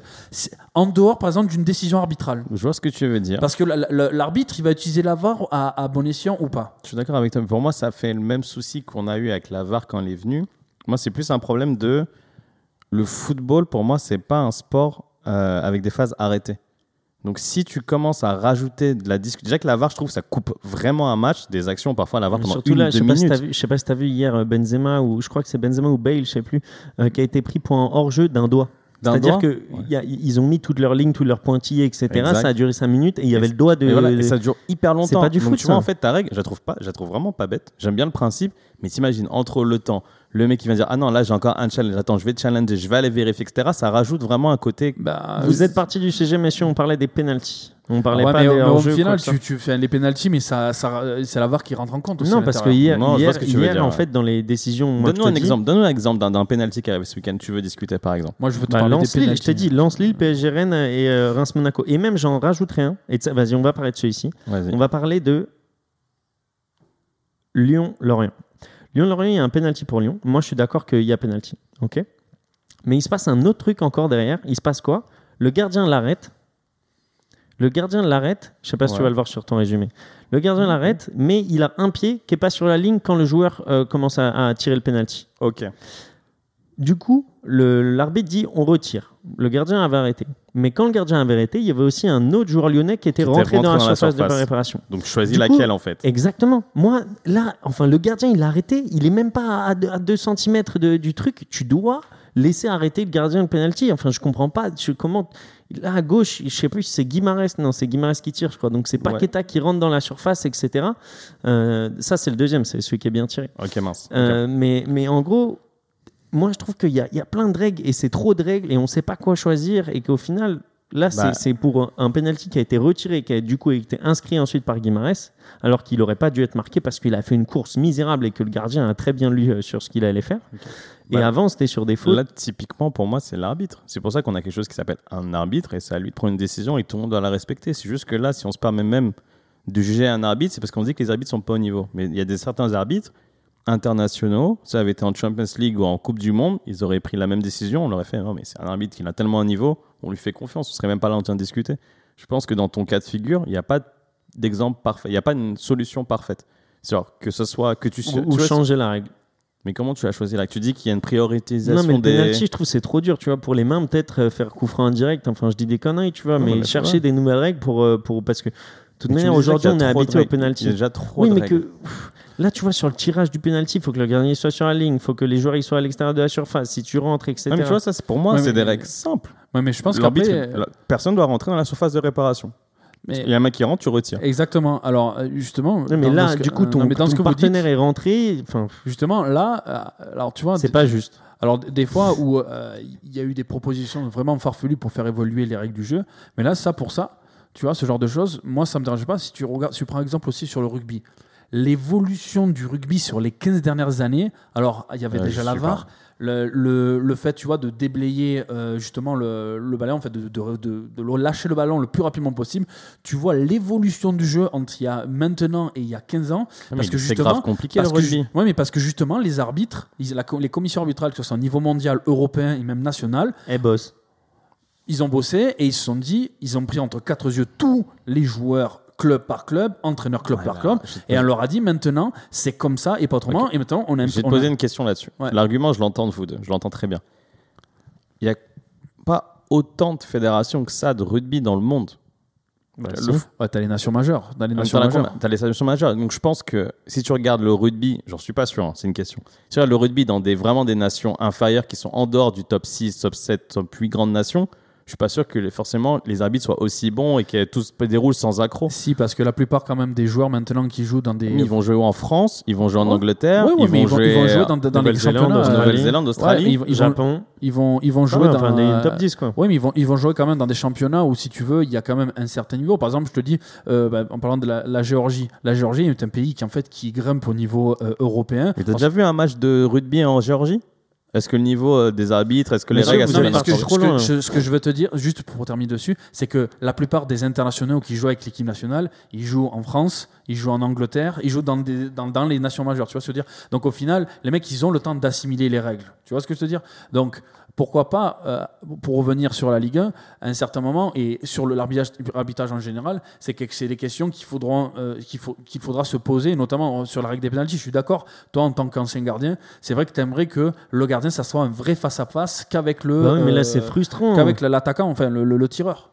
en dehors, par exemple, d'une décision arbitrale. Je vois ce que tu veux dire. Parce que la- la- l'arbitre, il va utiliser la VAR à, à bon escient ou pas. Je suis d'accord avec toi. mais Pour moi, ça fait le même souci qu'on a eu avec la VAR quand elle est venue. Moi, c'est plus un problème de. Le football, pour moi, c'est pas un sport euh, avec des phases arrêtées. Donc si tu commences à rajouter de la discussion, déjà que la VAR, je trouve, ça coupe vraiment un match, des actions parfois la VAR pendant Surtout une, là, je deux sais, pas si minutes. vu, je sais pas si tu as vu hier euh, Benzema, ou je crois que c'est Benzema ou Bale, je sais plus, euh, qui a été pris pour un hors-jeu d'un doigt. C'est-à-dire doigt que il y a- ils ont mis toutes leurs lignes, tous leurs pointillés, etc. Exact. Ça a duré 5 minutes et il y avait c'est- le doigt de. Et, voilà, et ça dure hyper longtemps. pas du Donc, foot, tu vois, ça. en fait, ta règle, je la trouve pas, je la trouve vraiment pas bête. J'aime bien le principe, mais t'imagines entre le temps, le mec qui va dire ah non là j'ai encore un challenge, attends je vais te challenger, je vais aller vérifier, etc. Ça rajoute vraiment un côté. Bah, Vous êtes parti du sujet, messieurs, on parlait des penalties. On parlait Ouais, pas mais, des mais au final, tu, tu fais les pénalties, mais ça, ça, c'est la VAR qui rentre en compte aussi. Non, parce que hier, Non, hier, ce que tu veux hier, dire, en ouais. fait, dans les décisions. moi, Donne-nous un exemple, donne-nous un exemple d'un- penalty qui arrive ce week-end. Tu veux discuter par exemple? Moi, je veux te Bah, parler des Lance Lille, pénalties. je t'ai dit, Lance Lille, PSG Rennes et euh, Reims Monaco. Et même, j'en rajouterai un. Et vas-y, on va parler de celui-ci. On va parler de Lyon-Lorient. Lyon-Lorient, il y a un penalty pour Lyon. Moi, je suis d'accord qu'il y a penalty. OK? Mais il se passe un autre truc encore derrière. Il se passe quoi? Le gardien l'arrête. Le gardien l'arrête. Je sais pas si tu vas le voir sur ton résumé. Le gardien l'arrête, mais il a un pied qui est pas sur la ligne quand le joueur euh, commence à, à tirer le penalty. Ok. Du coup, l'arbitre dit on retire. Le gardien avait arrêté. Mais quand le gardien avait arrêté, il y avait aussi un autre joueur lyonnais qui était Qui rentré dans la dans la surface de surface. réparation. Donc choisis coup, laquelle en fait. Exactement. Moi, là, enfin, le gardien, il l'a arrêté. Il est même pas à 2 cm du truc. Tu dois laisser arrêter le gardien de penalty. Enfin, je comprends pas. Je, comment Là, à gauche, je sais plus si c'est Guimarès. Non, c'est Guimarès qui tire, je crois. Donc, c'est Ouais. Paqueta qui rentre dans la surface, etc. Euh, ça, c'est le deuxième. C'est celui qui est bien tiré. Ok mince. Euh, mais, mais en gros, moi je trouve qu'il y a, il y a plein de règles et c'est trop de règles et on ne sait pas quoi choisir et qu'au final, là Bah. c'est- c'est pour un, un penalty qui a été retiré, qui a du coup été inscrit ensuite par Guimarès, alors qu'il n'aurait pas dû être marqué parce qu'il a fait une course misérable et que le gardien a très bien lu euh, sur ce qu'il allait faire. Et Bah, avant c'était sur des fautes. Là, typiquement, pour moi, c'est l'arbitre. C'est pour ça qu'on a quelque chose qui s'appelle un arbitre et c'est à lui de prendre une décision et tout le monde doit la respecter. C'est juste que là, si on se permet même de juger un arbitre, c'est parce qu'on dit que les arbitres sont pas au niveau. Mais il y a des certains arbitres internationaux, ça avait été en Champions League ou en Coupe du Monde, ils auraient pris la même décision. On leur aurait fait non, mais c'est un arbitre qui a tellement un niveau, on lui fait confiance. On serait même pas là en train de discuter. Je pense que dans ton cas de figure, il n'y a pas d'exemple parfait. Il n'y a pas une solution parfaite. C'est-à-dire que ce soit que tu, ou, tu changer la règle. Mais comment tu as choisi là Tu dis qu'il y a une Non, prioritisation mais le des. penalty, je trouve c'est trop dur, tu vois. Pour les mains, peut-être euh, faire coup franc indirect. Enfin, je dis des conneries, tu vois, Non, mais chercher des nouvelles règles pour, euh, pour parce que de toute Mais tu manière, aujourd'hui, on est de habitué au penalty. Il y a déjà trop Oui, de mais règles. que pff, là, tu vois, sur le tirage du penalty, il faut que le gardien soit sur la ligne, il faut que les joueurs ils soient à l'extérieur de la surface. Si tu rentres, etc. Ouais, mais tu vois, ça, c'est- pour moi, Ouais, c'est mais- des règles simples. Ouais, mais je pense L'arbitre, qu'après. la- personne doit rentrer dans la surface de réparation. mais- Il y a un mec qui rentre, tu retires. Exactement. Alors, euh, justement. Non, mais là, ce que- du coup, euh, ton, non, mais dans ton ce que dites, partenaire est rentré. Enfin, Justement, là, euh, alors tu vois. c'est pas juste. Alors, des fois où euh, il y a eu des propositions vraiment farfelues pour faire évoluer les règles du jeu, mais là, ça, pour ça, tu vois, ce genre de choses, moi, ça me dérange pas. Si tu, regardes, si tu prends exemple aussi sur le rugby, l'évolution du rugby sur les 15 dernières années, alors, il y avait Ouais, déjà la VAR. Le, le, le fait, tu vois, de déblayer euh, justement le, le ballon, en fait, de, de, de- lâcher le ballon le plus rapidement possible, tu vois l'évolution du jeu entre il y a maintenant et il y a 15 ans. Parce que c'est justement- grave compliqué le Parce que, rugby. ouais, mais parce que justement, les arbitres, ils- la co- les commissions arbitrales, que ce soit au niveau mondial, européen et même national, Eh, boss. Ils ont bossé et ils se sont dit, ils ont pris entre quatre yeux tous les joueurs, club par club, entraîneur club Ouais, par bah, club, et on leur a dit maintenant, c'est comme ça et pas autrement. Et maintenant, on a Je vais te a- poser une question là-dessus. Ouais. L'argument, je l'entends de vous deux. Je l'entends très bien. Il n'y a pas autant de fédérations que ça de rugby dans le monde. Bah, Le si. f- Ouais, t'as les nations majeures. Dans les même nations temps, majeures. t'as- T'as les sélections majeures. Donc je pense que si tu regardes le rugby, j'en suis pas sûr, hein, c'est une question. Si tu regardes le rugby dans des, vraiment des nations inférieures qui sont en dehors du top 6, top 7, top 8 grandes nations, je suis pas sûr que les- forcément les arbitres soient aussi bons et que tout se déroule sans accroc. Si, parce que la plupart quand même des joueurs maintenant qui jouent dans des... Ils vont jouer en France, ils vont jouer en Ouais. Angleterre, Ouais, ouais, ils, mais vont ils vont- jouer, ils vont jouer dans- dans les championnats. Nouvelle-Zélande, Australie? Ouais, ils vont- ils vont- Japon? Ils vont, ils vont Ah jouer ouais, dans... enfin, des euh, top 10, quoi. Oui, mais ils vont, ils vont jouer quand même dans des championnats où, si tu veux, il y a quand même un certain niveau. Par exemple, je te dis, euh, bah, en parlant de la, la Géorgie, la Géorgie est un pays qui, en fait, qui grimpe au niveau euh, européen. Mais t'as déjà vu un match de rugby en Géorgie? Est-ce que le niveau euh, des arbitres, est-ce que les règles pas ce, que je, veux te dire, juste pour terminer dessus, c'est que la plupart des internationaux qui jouent avec l'équipe nationale, ils jouent en France, ils jouent en Angleterre, ils jouent dans, des- dans, dans les nations majeures. Tu vois ce que je veux dire? Donc au final, les mecs, ils ont le temps d'assimiler les règles. Tu vois ce que je veux te dire? Donc pourquoi pas, euh, pour revenir sur la Ligue 1, à un certain moment, et sur le- l'arbitrage en général, c'est que c'est des questions qu'il faudra, euh, qu'il faut, qu'il faudra se poser, notamment euh, sur la règle des pénalties. Je suis d'accord, toi en tant qu'ancien gardien, c'est vrai que tu aimerais que le gardien, ça soit un vrai face-à-face qu'avec le... Bah oui, mais là, c'est frustrant. qu'avec l'attaquant, enfin le, le- le tireur.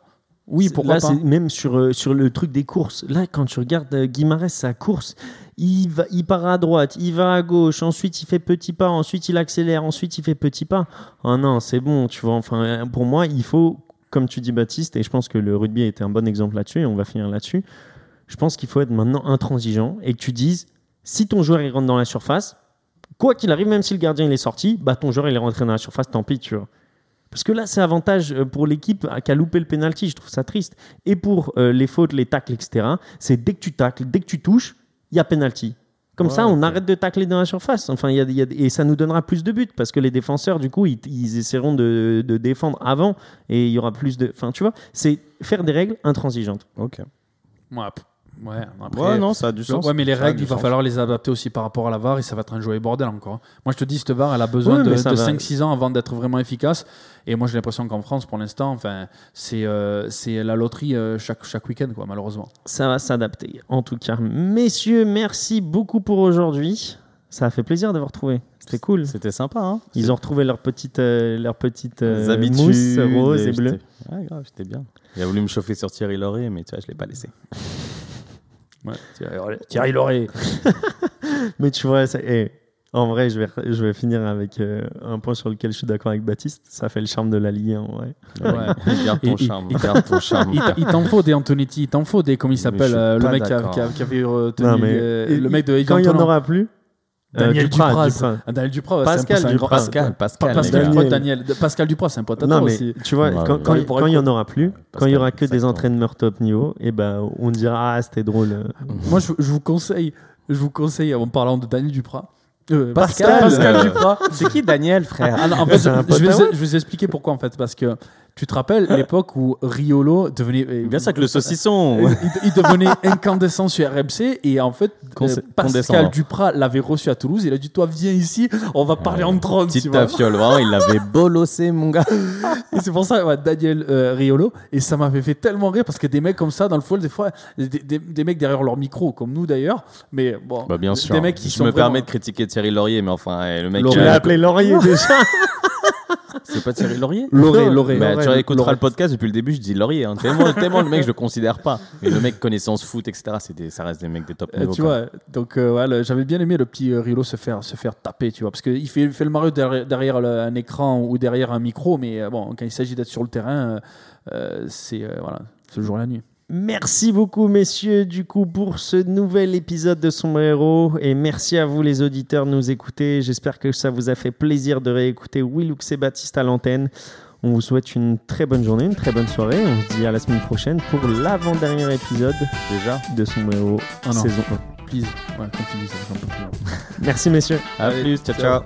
Oui, pourquoi là, pas même sur, euh, sur le truc des courses. Là, quand tu regardes euh, Guimarães, sa course, il, va, il part à droite, il va à gauche, ensuite il fait petit pas, ensuite il accélère, ensuite il fait petit pas. Oh non, c'est bon, tu vois. Enfin, euh, pour moi, il faut, comme tu dis, Baptiste, et je pense que le rugby a été un bon exemple là-dessus, et on va finir là-dessus. Je pense qu'il faut être maintenant intransigeant et que tu dises si ton joueur il rentre dans la surface, quoi qu'il arrive, même si le gardien il est sorti, bah ton joueur il est rentré dans la surface, tant pis, tu vois. Parce que là, c'est avantage euh, pour l'équipe qui a loupé le penalty. Je trouve ça triste. Et pour euh, les fautes, les tacles, etc., c'est dès que tu tacles, dès que tu touches, il y a penalty. Comme Ouais, ça, on arrête de tacler dans la surface. Enfin, il y a, y a- et ça nous donnera plus de buts parce que les défenseurs, du coup, ils, ils essaieront de, de défendre avant et il y aura plus de. Enfin, tu vois, c'est faire des règles intransigeantes. Ok. Ouais, p- ouais, après- Ouais, non, ça a du sens. Ouais, mais les règles, il va sens. falloir les adapter aussi par rapport à la VAR et ça va être un jouet bordel encore. Moi, je te dis, cette VAR, elle a besoin Ouais, de, de va. 5-6 ans avant d'être vraiment efficace. Et moi, j'ai l'impression qu'en France, pour l'instant, enfin, c'est euh, c'est la loterie euh, chaque, chaque week-end, quoi, malheureusement. Ça va s'adapter. En tout cas, messieurs, merci beaucoup pour aujourd'hui. Ça a fait plaisir d'avoir trouvé. C'était cool. C'était sympa, hein Ils ont retrouvé leur petite, euh, leur petite euh, mousse rose et bleue. j'étais- Ouais, grave, j'étais bien. Il a voulu me chauffer sur Thierry Laurier, mais tu vois, je l'ai pas laissé. Ouais, Thierry, Lauré. Mais tu vois, ça- en vrai, je vais, je vais finir avec euh, un point sur lequel je suis d'accord avec Baptiste. Ça fait le charme de la Ligue 1, en vrai. Ouais. garde ton Il- il- charme, il- garde ton charme. Il, t'en faut des Antonetti, il t'en faut des, comment il s'appelle, euh, le mec qui, a- qui a- qui avait retenu Non, mais- euh, et- le mec de Quand il n'y en aura plus, Daniel Duprat, Daniel Duprat, ouais, Pascal Duprat. Pascal, Pascal, Pascal, Daniel. Pascal Duprat, c'est un pote à Non, toi aussi. tu vois, Ouais, quand ouais, quand- ouais. quand il n'y en aura plus, quand il Pascal, n'y aura que des entraîneurs top niveau, et ben on dira Ah, c'était drôle. euh. Moi, je, je vous conseille, je vous conseille, en parlant de Daniel Duprat, euh, Pascal. Pascal Duprat. C'est qui Daniel, frère? Ah non, en fait, je, vais, je vais vous expliquer pourquoi en fait, parce que tu te rappelles l'époque où Riolo devenait euh, Bien ça avec le saucisson. euh, il, il devenait incandescent sur RMC et en fait euh, Pascal. Duprat l'avait reçu à Toulouse. Il a dit toi viens ici, on va parler en trône. tu Petite vois. tafiole, vraiment, il l'avait bolossé, mon gars. Et c'est pour ça, ouais, Daniel euh, Riolo. Et ça m'avait fait tellement rire parce que des mecs comme ça, dans le football, des fois, des, des- des mecs derrière leur micro, comme nous d'ailleurs. Mais bon, Bah, bien des- sûr. Des mecs qui je sont me vraiment- permets de critiquer Thierry Laurier, mais enfin, eh, le mec. Laurier. Tu euh, l'as appelé Laurier déjà C'est pas Thierry Laurier Lauré, Non, Lauré. Bah, tu réécouteras le podcast depuis le début, je dis Laurier. hein. Tellement, tellement le mec, je le considère pas. Mais le mec connaissance foot, etc., c'est des- ça reste des mecs des top Euh, niveau. tu quoi. vois, donc euh, ouais, le- j'avais bien aimé le petit euh, Riolo se faire, se faire taper, tu vois, parce qu'il fait, il fait le Mario derrière, derrière le- un écran ou derrière un micro, mais euh, bon, quand il s'agit d'être sur le terrain, euh, euh, c'est euh, voilà, c'est le jour et la nuit. Merci beaucoup, messieurs, du coup, pour ce nouvel épisode de Sombrero. Et merci à vous, les auditeurs, de nous écouter. J'espère que ça vous a fait plaisir de réécouter Willux et Baptiste à l'antenne. On vous souhaite une très bonne journée, une très bonne soirée. On se dit à la semaine prochaine pour l'avant-dernier épisode Déjà. de Sombrero Ah non. saison Please, ouais, continue, ça j'en peux plus. 1. Merci, messieurs. À plus, ciao, ciao.